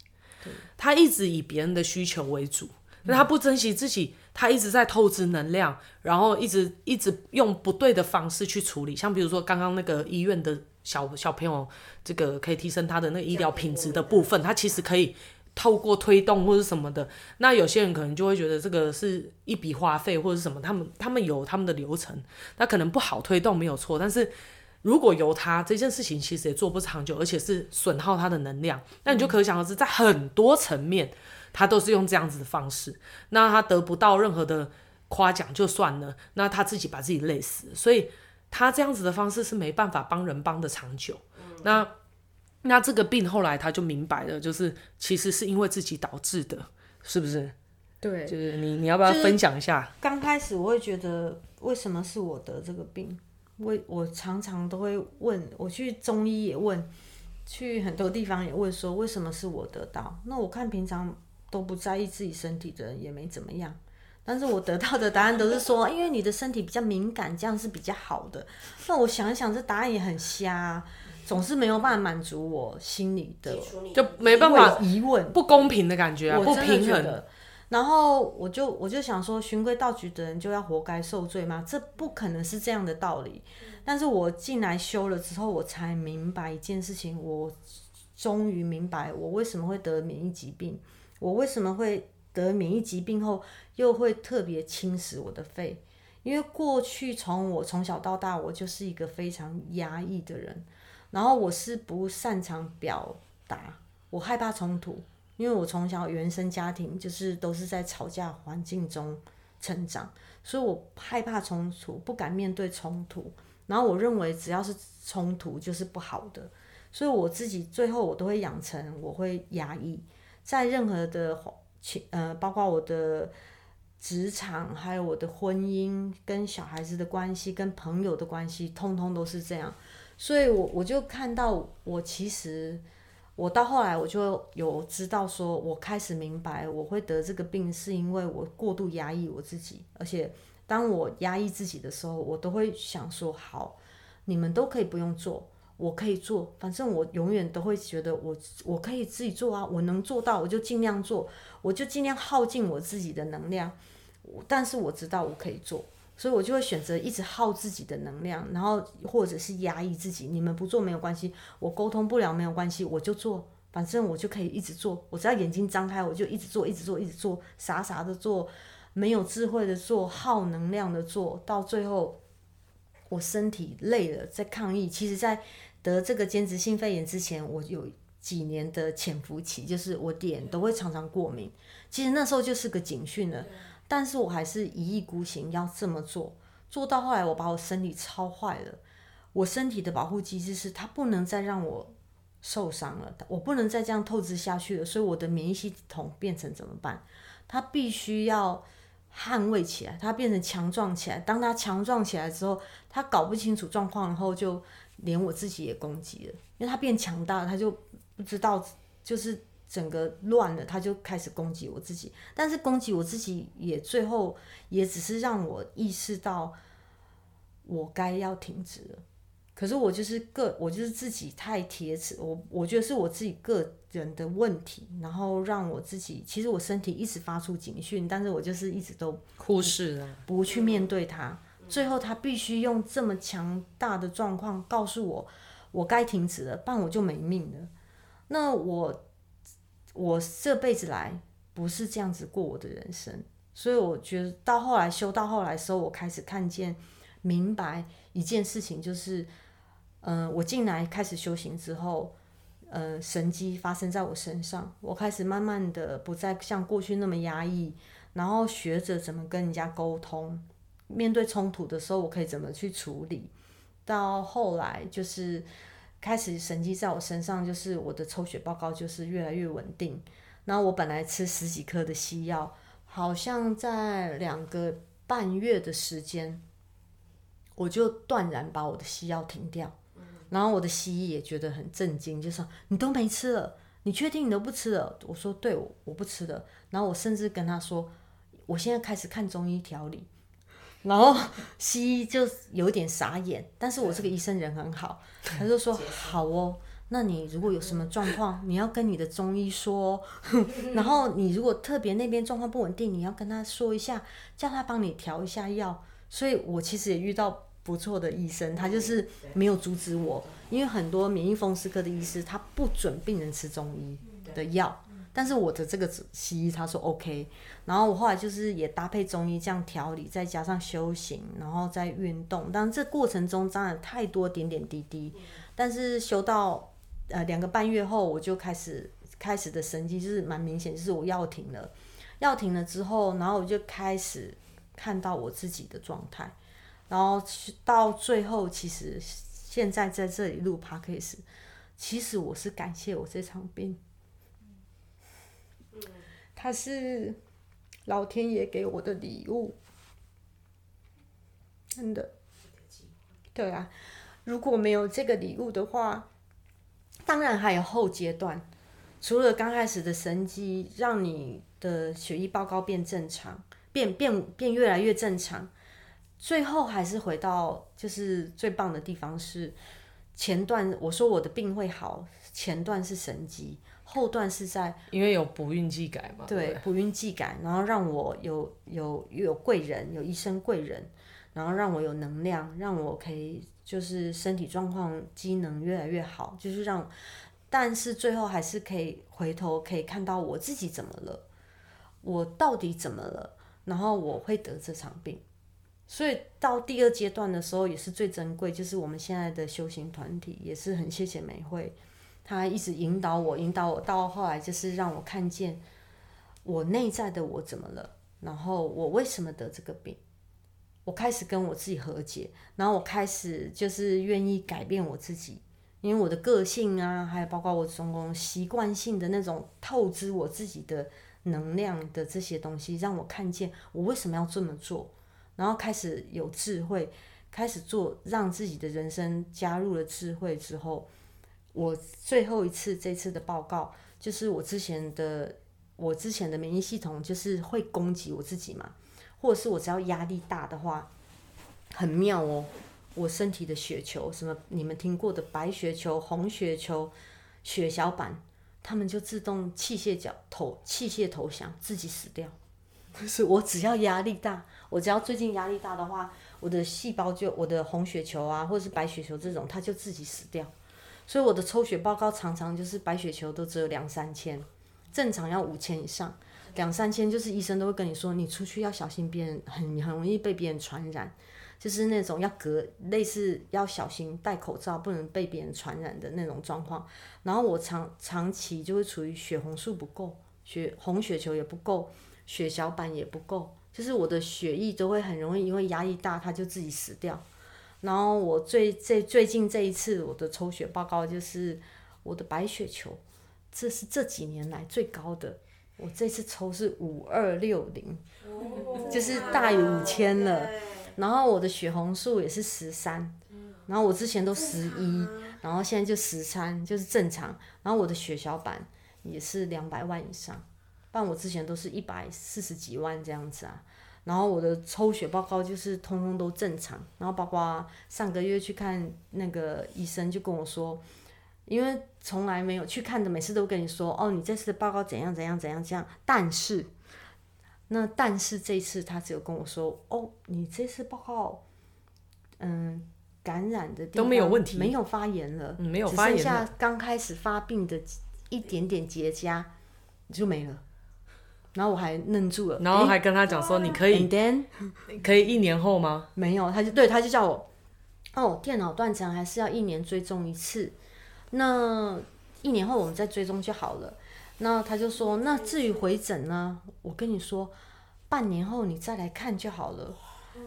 他一直以别人的需求为主，那他不珍惜自己，他一直在透支能量，然后一直一直用不对的方式去处理，像比如说刚刚那个医院的。小小朋友，这个可以提升他的那个医疗品质的部分，他其实可以透过推动或者什么的。那有些人可能就会觉得这个是一笔花费或者什么，他们他们有他们的流程，那可能不好推动没有错。但是如果由他这件事情，其实也做不长久，而且是损耗他的能量。那你就可想而知，在很多层面，他都是用这样子的方式，那他得不到任何的夸奖就算了，那他自己把自己累死，所以。他这样子的方式是没办法帮人帮的长久。嗯、那那这个病后来他就明白了，就是其实是因为自己导致的，是不是？对，就是你你要不要分享一下？刚开始我会觉得为什么是我得这个病？我我常常都会问，我去中医也问，去很多地方也问说为什么是我得到？那我看平常都不在意自己身体的人也没怎么样。但是我得到的答案都是说，因为你的身体比较敏感，这样是比较好的。那我想一想，这答案也很瞎，总是没有办法满足我心里的，就没办法疑问，不公平的感觉啊，不平衡。然后我就我就想说，循规蹈矩的人就要活该受罪吗？这不可能是这样的道理。但是我进来修了之后，我才明白一件事情，我终于明白我为什么会得免疫疾病，我为什么会。得免疫疾病后，又会特别侵蚀我的肺，因为过去从我从小到大，我就是一个非常压抑的人，然后我是不擅长表达，我害怕冲突，因为我从小原生家庭就是都是在吵架环境中成长，所以我害怕冲突，不敢面对冲突，然后我认为只要是冲突就是不好的，所以我自己最后我都会养成我会压抑，在任何的。呃，包括我的职场，还有我的婚姻，跟小孩子的关系，跟朋友的关系，通通都是这样。所以我我就看到，我其实我到后来我就有知道，说我开始明白，我会得这个病，是因为我过度压抑我自己。而且当我压抑自己的时候，我都会想说，好，你们都可以不用做。我可以做，反正我永远都会觉得我我可以自己做啊，我能做到我就尽量做，我就尽量耗尽我自己的能量。但是我知道我可以做，所以我就会选择一直耗自己的能量，然后或者是压抑自己。你们不做没有关系，我沟通不了没有关系，我就做，反正我就可以一直做。我只要眼睛张开，我就一直做，一直做，一直做，傻傻的做，没有智慧的做，耗能量的做，到最后我身体累了，在抗议。其实，在得这个间质性肺炎之前，我有几年的潜伏期，就是我脸都会常常过敏。其实那时候就是个警讯了，但是我还是一意孤行要这么做。做到后来，我把我身体操坏了。我身体的保护机制是它不能再让我受伤了，我不能再这样透支下去了。所以我的免疫系统变成怎么办？它必须要捍卫起来，它变成强壮起来。当它强壮起来之后，它搞不清楚状况，然后就。连我自己也攻击了，因为他变强大了，他就不知道，就是整个乱了，他就开始攻击我自己。但是攻击我自己也最后也只是让我意识到我该要停止了。可是我就是个，我就是自己太铁齿，我我觉得是我自己个人的问题，然后让我自己，其实我身体一直发出警讯，但是我就是一直都忽视了，不去面对它。最后，他必须用这么强大的状况告诉我，我该停止了，不然我就没命了。那我，我这辈子来不是这样子过我的人生，所以我觉得到后来修到后来的时候，我开始看见、明白一件事情，就是，嗯、呃，我进来开始修行之后，呃，神迹发生在我身上，我开始慢慢的不再像过去那么压抑，然后学着怎么跟人家沟通。面对冲突的时候，我可以怎么去处理。到后来就是开始神迹在我身上，就是我的抽血报告就是越来越稳定。然后我本来吃十几颗的西药，好像在两个半月的时间，我就断然把我的西药停掉。然后我的西医也觉得很震惊，就说你都没吃了，你确定你都不吃了？我说对，我我不吃了。然后我甚至跟他说，我现在开始看中医调理。然后西医就有点傻眼，但是我这个医生人很好，他就说好哦，那你如果有什么状况，你要跟你的中医说。然后你如果特别那边状况不稳定，你要跟他说一下，叫他帮你调一下药。所以我其实也遇到。不错的医生，他就是没有阻止我，因为很多免疫风湿科的医师他不准病人吃中医的药，但是我的这个西医他说 OK，然后我后来就是也搭配中医这样调理，再加上修行，然后再运动，当然这过程中当然太多点点滴滴，但是修到呃两个半月后，我就开始开始的神迹就是蛮明显，就是我药停了，药停了之后，然后我就开始看到我自己的状态。然后到最后，其实现在在这里录 podcast，其实我是感谢我这场病，它是老天爷给我的礼物，真的，对啊，如果没有这个礼物的话，当然还有后阶段，除了刚开始的神机，让你的血液报告变正常，变变变越来越正常。最后还是回到，就是最棒的地方是前段，我说我的病会好，前段是神机，后段是在因为有补运技改嘛，对，补运技改，然后让我有有有贵人，有医生贵人，然后让我有能量，让我可以就是身体状况机能越来越好，就是让，但是最后还是可以回头可以看到我自己怎么了，我到底怎么了，然后我会得这场病。所以到第二阶段的时候，也是最珍贵，就是我们现在的修行团体，也是很谢谢美会，他一直引导我，引导我到后来就是让我看见我内在的我怎么了，然后我为什么得这个病，我开始跟我自己和解，然后我开始就是愿意改变我自己，因为我的个性啊，还有包括我总共习惯性的那种透支我自己的能量的这些东西，让我看见我为什么要这么做。然后开始有智慧，开始做，让自己的人生加入了智慧之后，我最后一次这次的报告就是我之前的我之前的免疫系统就是会攻击我自己嘛，或者是我只要压力大的话，很妙哦，我身体的血球什么你们听过的白血球、红血球、血小板，他们就自动器械脚投器械投降，自己死掉。可是我只要压力大。我只要最近压力大的话，我的细胞就我的红血球啊，或者是白血球这种，它就自己死掉。所以我的抽血报告常常就是白血球都只有两三千，正常要五千以上。两三千就是医生都会跟你说，你出去要小心别人，很很容易被别人传染，就是那种要隔类似要小心戴口罩，不能被别人传染的那种状况。然后我长长期就会处于血红素不够，血红血球也不够，血小板也不够。就是我的血液都会很容易因为压力大，它就自己死掉。然后我最最最近这一次我的抽血报告就是我的白血球，这是这几年来最高的。我这次抽是五二六零，就是大于五千了。然后我的血红素也是十三，然后我之前都十一，然后现在就十三，就是正常。然后我的血小板也是两百万以上。但我之前都是一百四十几万这样子啊，然后我的抽血报告就是通通都正常，然后包括上个月去看那个医生就跟我说，因为从来没有去看的，每次都跟你说哦，你这次的报告怎样怎样怎样这样，但是那但是这次他只有跟我说哦，你这次报告嗯感染的都没有问题，没有发炎了，嗯，没有发炎，只剩下刚开始发病的一点点结痂就没了。然后我还愣住了，然后还跟他讲说：“你可以?可以一年后吗？”没有，他就对，他就叫我，哦，电脑断层还是要一年追踪一次，那一年后我们再追踪就好了。那他就说：“那至于回诊呢？我跟你说，半年后你再来看就好了。”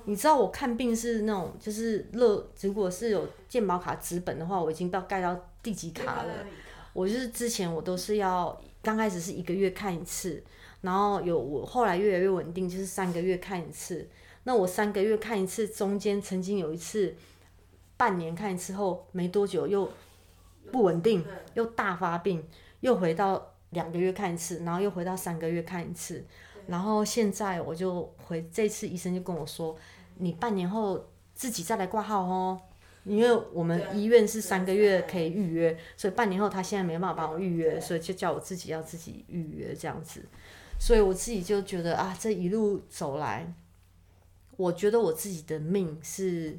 你知道我看病是那种就是乐，如果是有健保卡纸本的话，我已经到盖到第几卡了。我就是之前我都是要刚开始是一个月看一次，然后有我后来越来越稳定，就是三个月看一次。那我三个月看一次，中间曾经有一次半年看一次后没多久又不稳定，又大发病，又回到两个月看一次，然后又回到三个月看一次。然后现在我就回，这次医生就跟我说，你半年后自己再来挂号哦，因为我们医院是三个月可以预约，所以半年后他现在没办法帮我预约，所以就叫我自己要自己预约这样子。所以我自己就觉得啊，这一路走来，我觉得我自己的命是，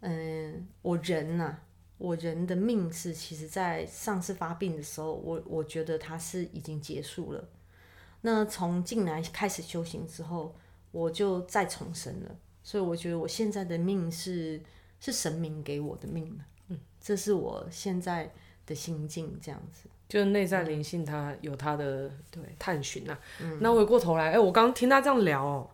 嗯，我人呐、我人的命是，其实在上次发病的时候，我我觉得它是已经结束了。那从进来开始修行之后，我就再重生了，所以我觉得我现在的命是是神明给我的命，嗯，这是我现在的心境，这样子。就是内在灵性，它有它的对探寻呐、啊。嗯、那回过头来，哎、欸，我刚刚听他这样聊哦，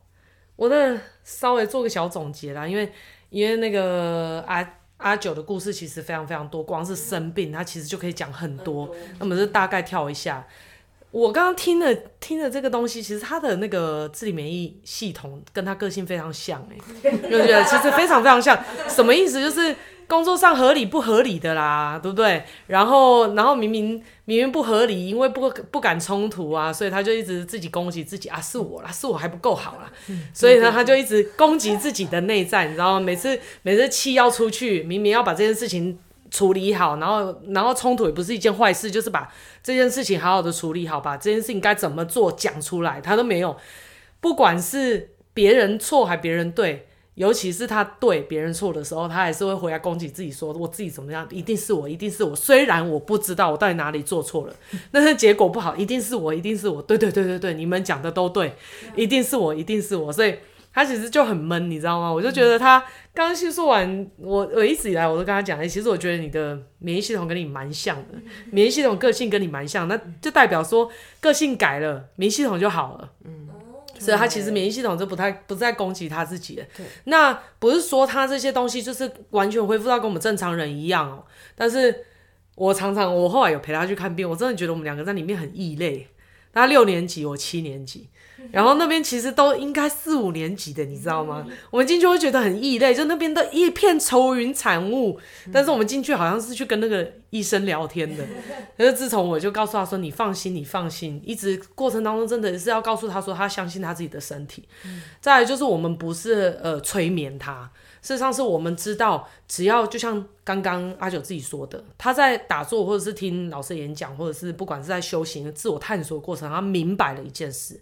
我的稍微做个小总结啦，因为因为那个阿阿九的故事其实非常非常多，光是生病，他其实就可以讲很多。那么就大概跳一下。我刚刚听了听了这个东西，其实他的那个自体免疫系统跟他个性非常像，哎，对不对？其实非常非常像。什么意思？就是工作上合理不合理的啦，对不对？然后然后明明明明不合理，因为不不敢冲突啊，所以他就一直自己攻击自己啊，是我啦，是我还不够好啦，所以呢，他就一直攻击自己的内在，你知道吗？每次每次气要出去，明明要把这件事情。处理好，然后然后冲突也不是一件坏事，就是把这件事情好好的处理好，把这件事情该怎么做讲出来，他都没有。不管是别人错还别人对，尤其是他对别人错的时候，他还是会回来攻击自己，说我自己怎么样，一定是我，一定是我。虽然我不知道我到底哪里做错了，但是结果不好，一定是我，一定是我。对对对对对，你们讲的都对，一定是我，一定是我。所以。他其实就很闷，你知道吗？我就觉得他刚刚叙述完，我我一直以来我都跟他讲，哎，其实我觉得你的免疫系统跟你蛮像的，免疫系统个性跟你蛮像，那就代表说个性改了，免疫系统就好了。嗯，所以他其实免疫系统就不太不再攻击他自己了。对，那不是说他这些东西就是完全恢复到跟我们正常人一样哦。但是我常常我后来有陪他去看病，我真的觉得我们两个在里面很异类。他六年级，我七年级。然后那边其实都应该四五年级的，你知道吗？我们进去会觉得很异类，就那边都一片愁云惨雾。但是我们进去好像是去跟那个医生聊天的。可是自从我就告诉他说：“你放心，你放心。”一直过程当中真的是要告诉他说，他相信他自己的身体。再来就是我们不是呃催眠他，事实上是我们知道，只要就像刚刚阿九自己说的，他在打坐或者是听老师演讲，或者是不管是在修行自我探索过程，他明白了一件事。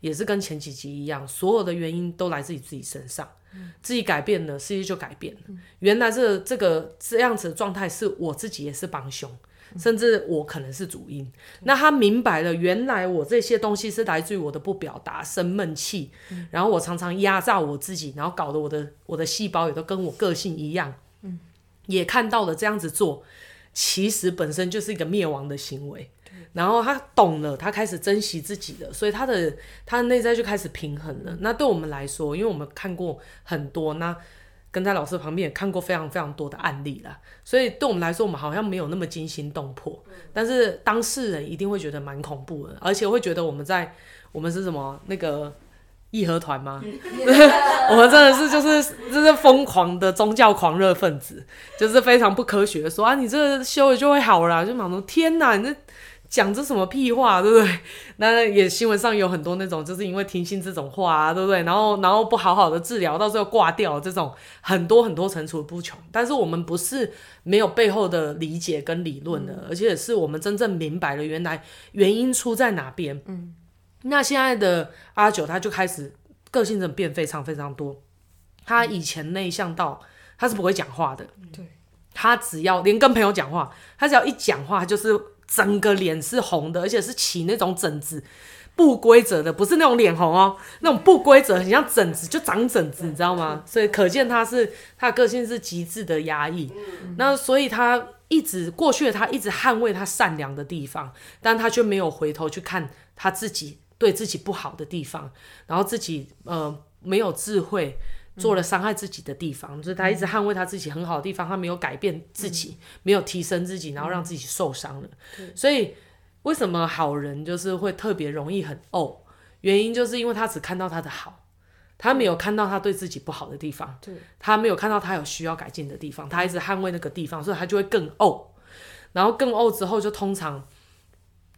也是跟前几集一样，所有的原因都来自于自己身上，嗯、自己改变了，世界就改变了。嗯、原来这、这个这样子的状态是我自己也是帮凶，嗯、甚至我可能是主因。嗯、那他明白了，原来我这些东西是来自于我的不表达、生闷气，嗯、然后我常常压榨我自己，然后搞得我的我的细胞也都跟我个性一样。嗯、也看到了这样子做，其实本身就是一个灭亡的行为。然后他懂了，他开始珍惜自己了，所以他的他的内在就开始平衡了。那对我们来说，因为我们看过很多，那跟在老师旁边也看过非常非常多的案例了，所以对我们来说，我们好像没有那么惊心动魄。但是当事人一定会觉得蛮恐怖的，而且会觉得我们在我们是什么那个义和团吗？我们真的是就是就是疯狂的宗教狂热分子，就是非常不科学的说啊，你这个修了就会好了，就马上说天哪，你这。讲这什么屁话，对不对？那也新闻上有很多那种，就是因为听信这种话啊，对不对？然后然后不好好的治疗，到最后挂掉这种很多很多层出不穷。但是我们不是没有背后的理解跟理论的，嗯、而且是我们真正明白了原来原因出在哪边。嗯，那现在的阿九他就开始个性真的变非常非常多。他以前内向到他是不会讲话的，对，他只要连跟朋友讲话，他只要一讲话就是。整个脸是红的，而且是起那种疹子，不规则的，不是那种脸红哦，那种不规则，很像疹子，就长疹子，你知道吗？所以可见他是他的个性是极致的压抑。那所以他一直过去的他一直捍卫他善良的地方，但他却没有回头去看他自己对自己不好的地方，然后自己呃没有智慧做了伤害自己的地方，就是他一直捍卫他自己很好的地方，他没有改变自己，没有提升自己，然后让自己受伤了。所以为什么好人就是会特别容易很怄？原因就是因为他只看到他的好。他没有看到他对自己不好的地方，他没有看到他有需要改进的地方，他一直捍卫那个地方，所以他就会更怄，然后更怄之后就通常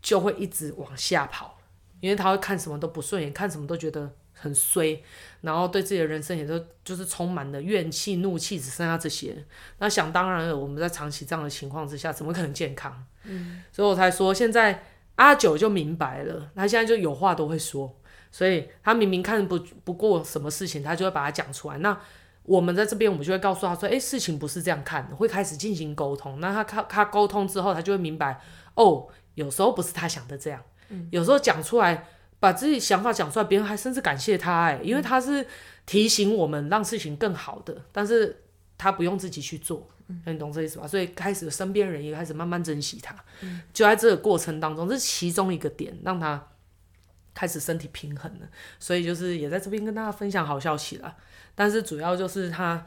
就会一直往下跑，因为他会看什么都不顺眼，看什么都觉得很衰，然后对自己的人生也都就是充满了怨气、怒气，只剩下这些。那想当然了，我们在长期这样的情况之下，怎么可能健康？嗯，所以我才说现在阿九就明白了，他现在就有话都会说。所以他明明看不不过什么事情，他就会把它讲出来。那我们在这边，我们就会告诉他说：“诶，事情不是这样看的。”会开始进行沟通。那他他他沟通之后，他就会明白哦，有时候不是他想的这样。有时候讲出来，把自己想法讲出来，别人还甚至感谢他哎，因为他是提醒我们让事情更好的，但是他不用自己去做。你懂这意思吧？所以开始身边人也开始慢慢珍惜他。就在这个过程当中，这是其中一个点，让他。开始身体平衡了，所以就是也在这边跟大家分享好消息了。但是主要就是他，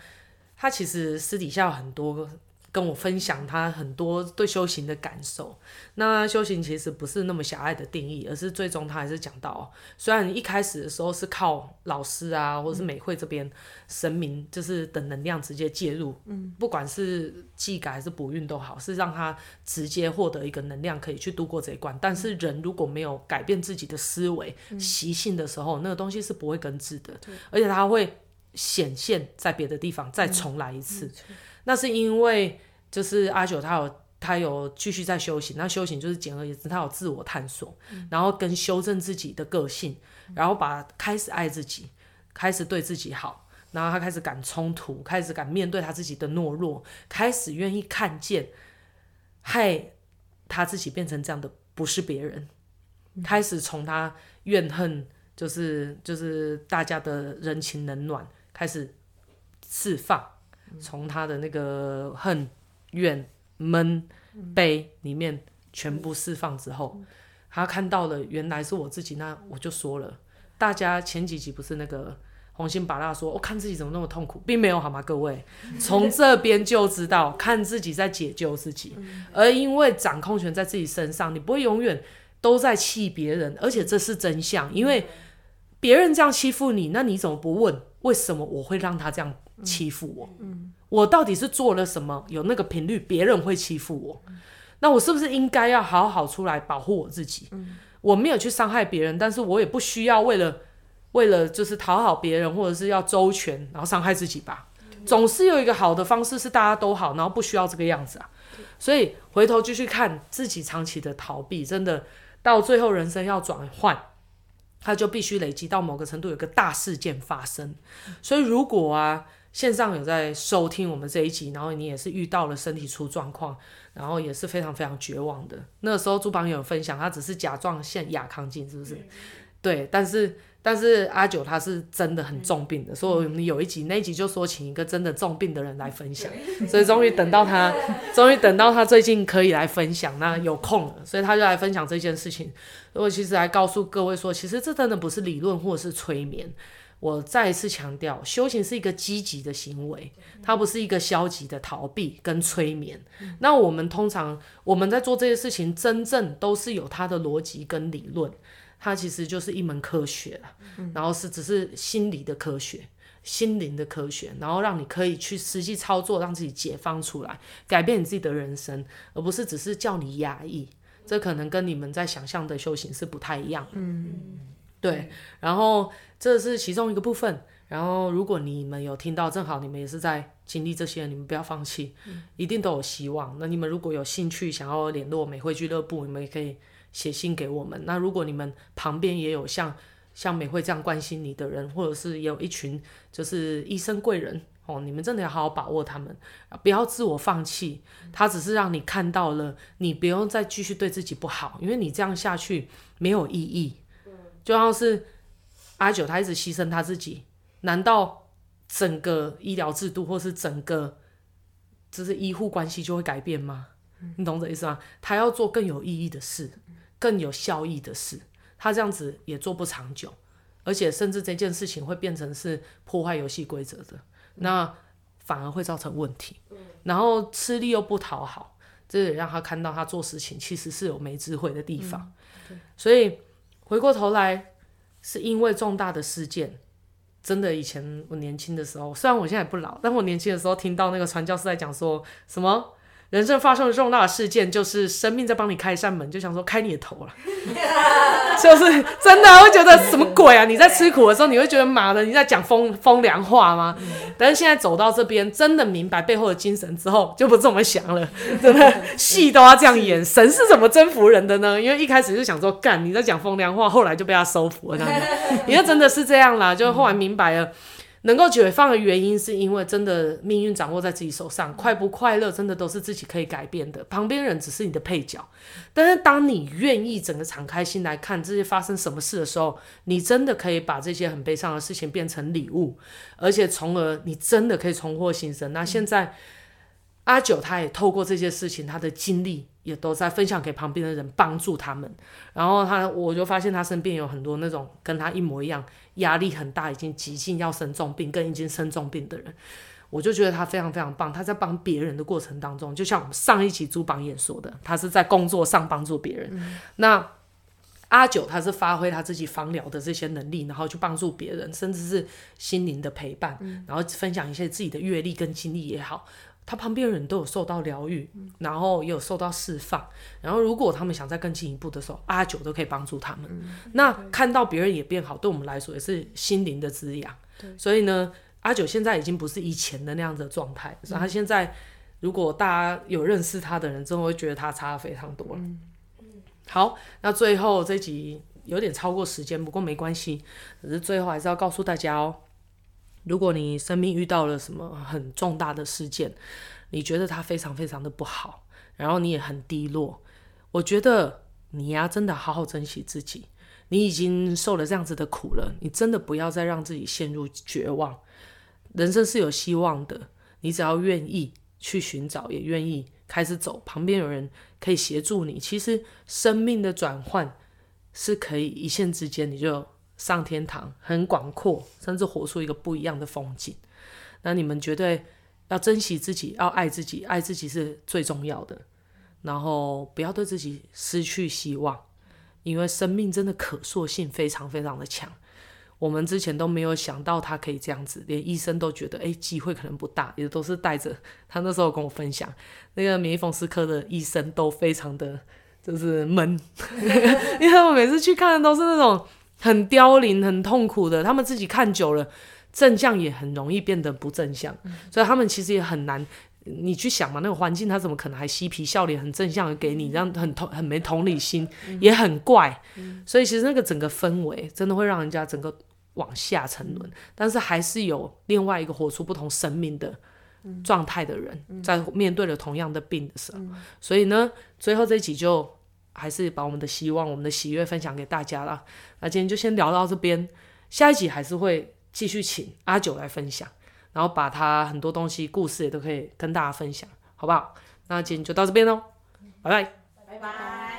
他其实私底下有很多。跟我分享他很多对修行的感受。那修行其实不是那么狭隘的定义，而是最终他还是讲到，虽然你一开始的时候是靠老师啊，或者是美会这边神明，就是等能量直接介入，嗯，不管是祭改还是补运都好，是让他直接获得一个能量可以去度过这一关。但是人如果没有改变自己的思维习性的时候，那个东西是不会根治的，而且它会显现在别的地方，再重来一次。那是因为就是阿九他有他有继续在修行，那修行就是简而言之，他有自我探索，嗯、然后跟修正自己的个性，嗯、然后把开始爱自己，开始对自己好，然后他开始敢冲突，开始敢面对他自己的懦弱，开始愿意看见害他自己变成这样的不是别人，嗯、开始从他怨恨就是就是大家的人情冷暖开始释放。从他的那个恨、怨、闷、悲里面全部释放之后，他看到了原来是我自己。那我就说了，大家前几集不是那个红心把蜡说，我、哦、看自己怎么那么痛苦，并没有好吗？各位，从这边就知道，看自己在解救自己，而因为掌控权在自己身上，你不会永远都在气别人，而且这是真相，因为别人这样欺负你，那你怎么不问为什么我会让他这样？欺负我，嗯，我到底是做了什么？有那个频率，别人会欺负我，嗯，那我是不是应该要好好出来保护我自己？嗯，我没有去伤害别人，但是我也不需要为了为了就是讨好别人，或者是要周全，然后伤害自己吧。嗯，总是有一个好的方式是大家都好，然后不需要这个样子啊。所以回头继续看自己长期的逃避，真的到最后人生要转换。他就必须累积到某个程度，有个大事件发生。所以如果啊，线上有在收听我们这一集，然后你也是遇到了身体出状况，然后也是非常非常绝望的。那个时候朱榜有分享，他只是甲状腺亚亢进，是不是？对，但是。但是阿九他是真的很重病的，所以我们有一集，那一集就说请一个真的重病的人来分享，所以终于等到他，终于等到他最近可以来分享，那有空了，所以他就来分享这件事情。我其实来告诉各位说，其实这真的不是理论或者是催眠。我再一次强调，修行是一个积极的行为，它不是一个消极的逃避跟催眠。那我们通常我们在做这些事情，真正都是有它的逻辑跟理论。它其实就是一门科学，然后是只是心理的科学、心灵的科学，然后让你可以去实际操作，让自己解放出来，改变你自己的人生，而不是只是叫你压抑。这可能跟你们在想象的修行是不太一样。嗯，对。然后这是其中一个部分。然后如果你们有听到，正好你们也是在经历这些，你们不要放弃，嗯、一定都有希望。那你们如果有兴趣想要联络美惠俱乐部，你们也可以。写信给我们。那如果你们旁边也有像像美惠这样关心你的人，或者是也有一群就是医生贵人哦，你们真的要好好把握他们，不要自我放弃。他只是让你看到了，你不用再继续对自己不好，因为你这样下去没有意义。就像是阿九他一直牺牲他自己，难道整个医疗制度或是整个就是医护关系就会改变吗？你懂这意思吗？他要做更有意义的事。更有效益的事，他这样子也做不长久，而且甚至这件事情会变成是破坏游戏规则的，那反而会造成问题。然后吃力又不讨好，这也让他看到他做事情其实是有没智慧的地方。所以回过头来，是因为重大的事件。真的，以前我年轻的时候，虽然我现在也不老，但我年轻的时候听到那个传教士在讲说什么。人生发生了重大的事件，就是生命在帮你开一扇门，就想说开你的头了，就是真的会觉得什么鬼啊？你在吃苦的时候，你会觉得妈的你在讲风风凉话吗？但是现在走到这边，真的明白背后的精神之后，就不这么想了。真的戏都要这样演，神是怎么征服人的呢？因为一开始就想说干你在讲风凉话，后来就被他收服了，这样子。因为真的是这样啦，就后来明白了。能够解放的原因，是因为真的命运掌握在自己手上，快不快乐真的都是自己可以改变的，旁边人只是你的配角。但是当你愿意整个敞开心来看这些发生什么事的时候，你真的可以把这些很悲伤的事情变成礼物，而且从而你真的可以重获新生。那现在阿九他也透过这些事情，他的经历也都在分享给旁边的人，帮助他们。然后他我就发现他身边有很多那种跟他一模一样。压力很大，已经急性要生重病，跟已经生重病的人，我就觉得他非常非常棒。他在帮别人的过程当中，就像我们上一期朱榜眼说的，他是在工作上帮助别人。嗯、那阿九他是发挥他自己防疗的这些能力，然后去帮助别人，甚至是心灵的陪伴，嗯、然后分享一些自己的阅历跟经历也好。他旁边的人都有受到疗愈，然后也有受到释放。然后如果他们想再更进一步的时候，阿九都可以帮助他们。嗯、那看到别人也变好，对我们来说也是心灵的滋养。所以呢，阿九现在已经不是以前的那样子的状态。所以他现在，如果大家有认识他的人，真的会觉得他差非常多了。嗯、好，那最后这集有点超过时间，不过没关系。只是最后还是要告诉大家哦。如果你生命遇到了什么很重大的事件，你觉得它非常非常的不好，然后你也很低落，我觉得你呀真的好好珍惜自己。你已经受了这样子的苦了，你真的不要再让自己陷入绝望。人生是有希望的，你只要愿意去寻找，也愿意开始走，旁边有人可以协助你。其实生命的转换是可以一线之间你就。上天堂很广阔，甚至活出一个不一样的风景。那你们绝对要珍惜自己，要爱自己，爱自己是最重要的。然后不要对自己失去希望，因为生命真的可塑性非常非常的强。我们之前都没有想到他可以这样子，连医生都觉得诶，机会可能不大，也都是带着他那时候跟我分享，那个免疫风湿科的医生都非常的就是闷，因为我每次去看的都是那种。很凋零、很痛苦的，他们自己看久了，正向也很容易变得不正向，嗯、所以他们其实也很难。你去想嘛，那个环境他怎么可能还嬉皮笑脸、很正向的给你，这样很同很没同理心，嗯、也很怪。嗯、所以其实那个整个氛围真的会让人家整个往下沉沦。嗯、但是还是有另外一个活出不同生命的状态的人，嗯、在面对了同样的病的时候。嗯、所以呢，最后这一集就。还是把我们的希望、我们的喜悦分享给大家啦。那今天就先聊到这边，下一集还是会继续请阿九来分享，然后把他很多东西、故事也都可以跟大家分享，好不好？那今天就到这边喽，拜拜，拜拜。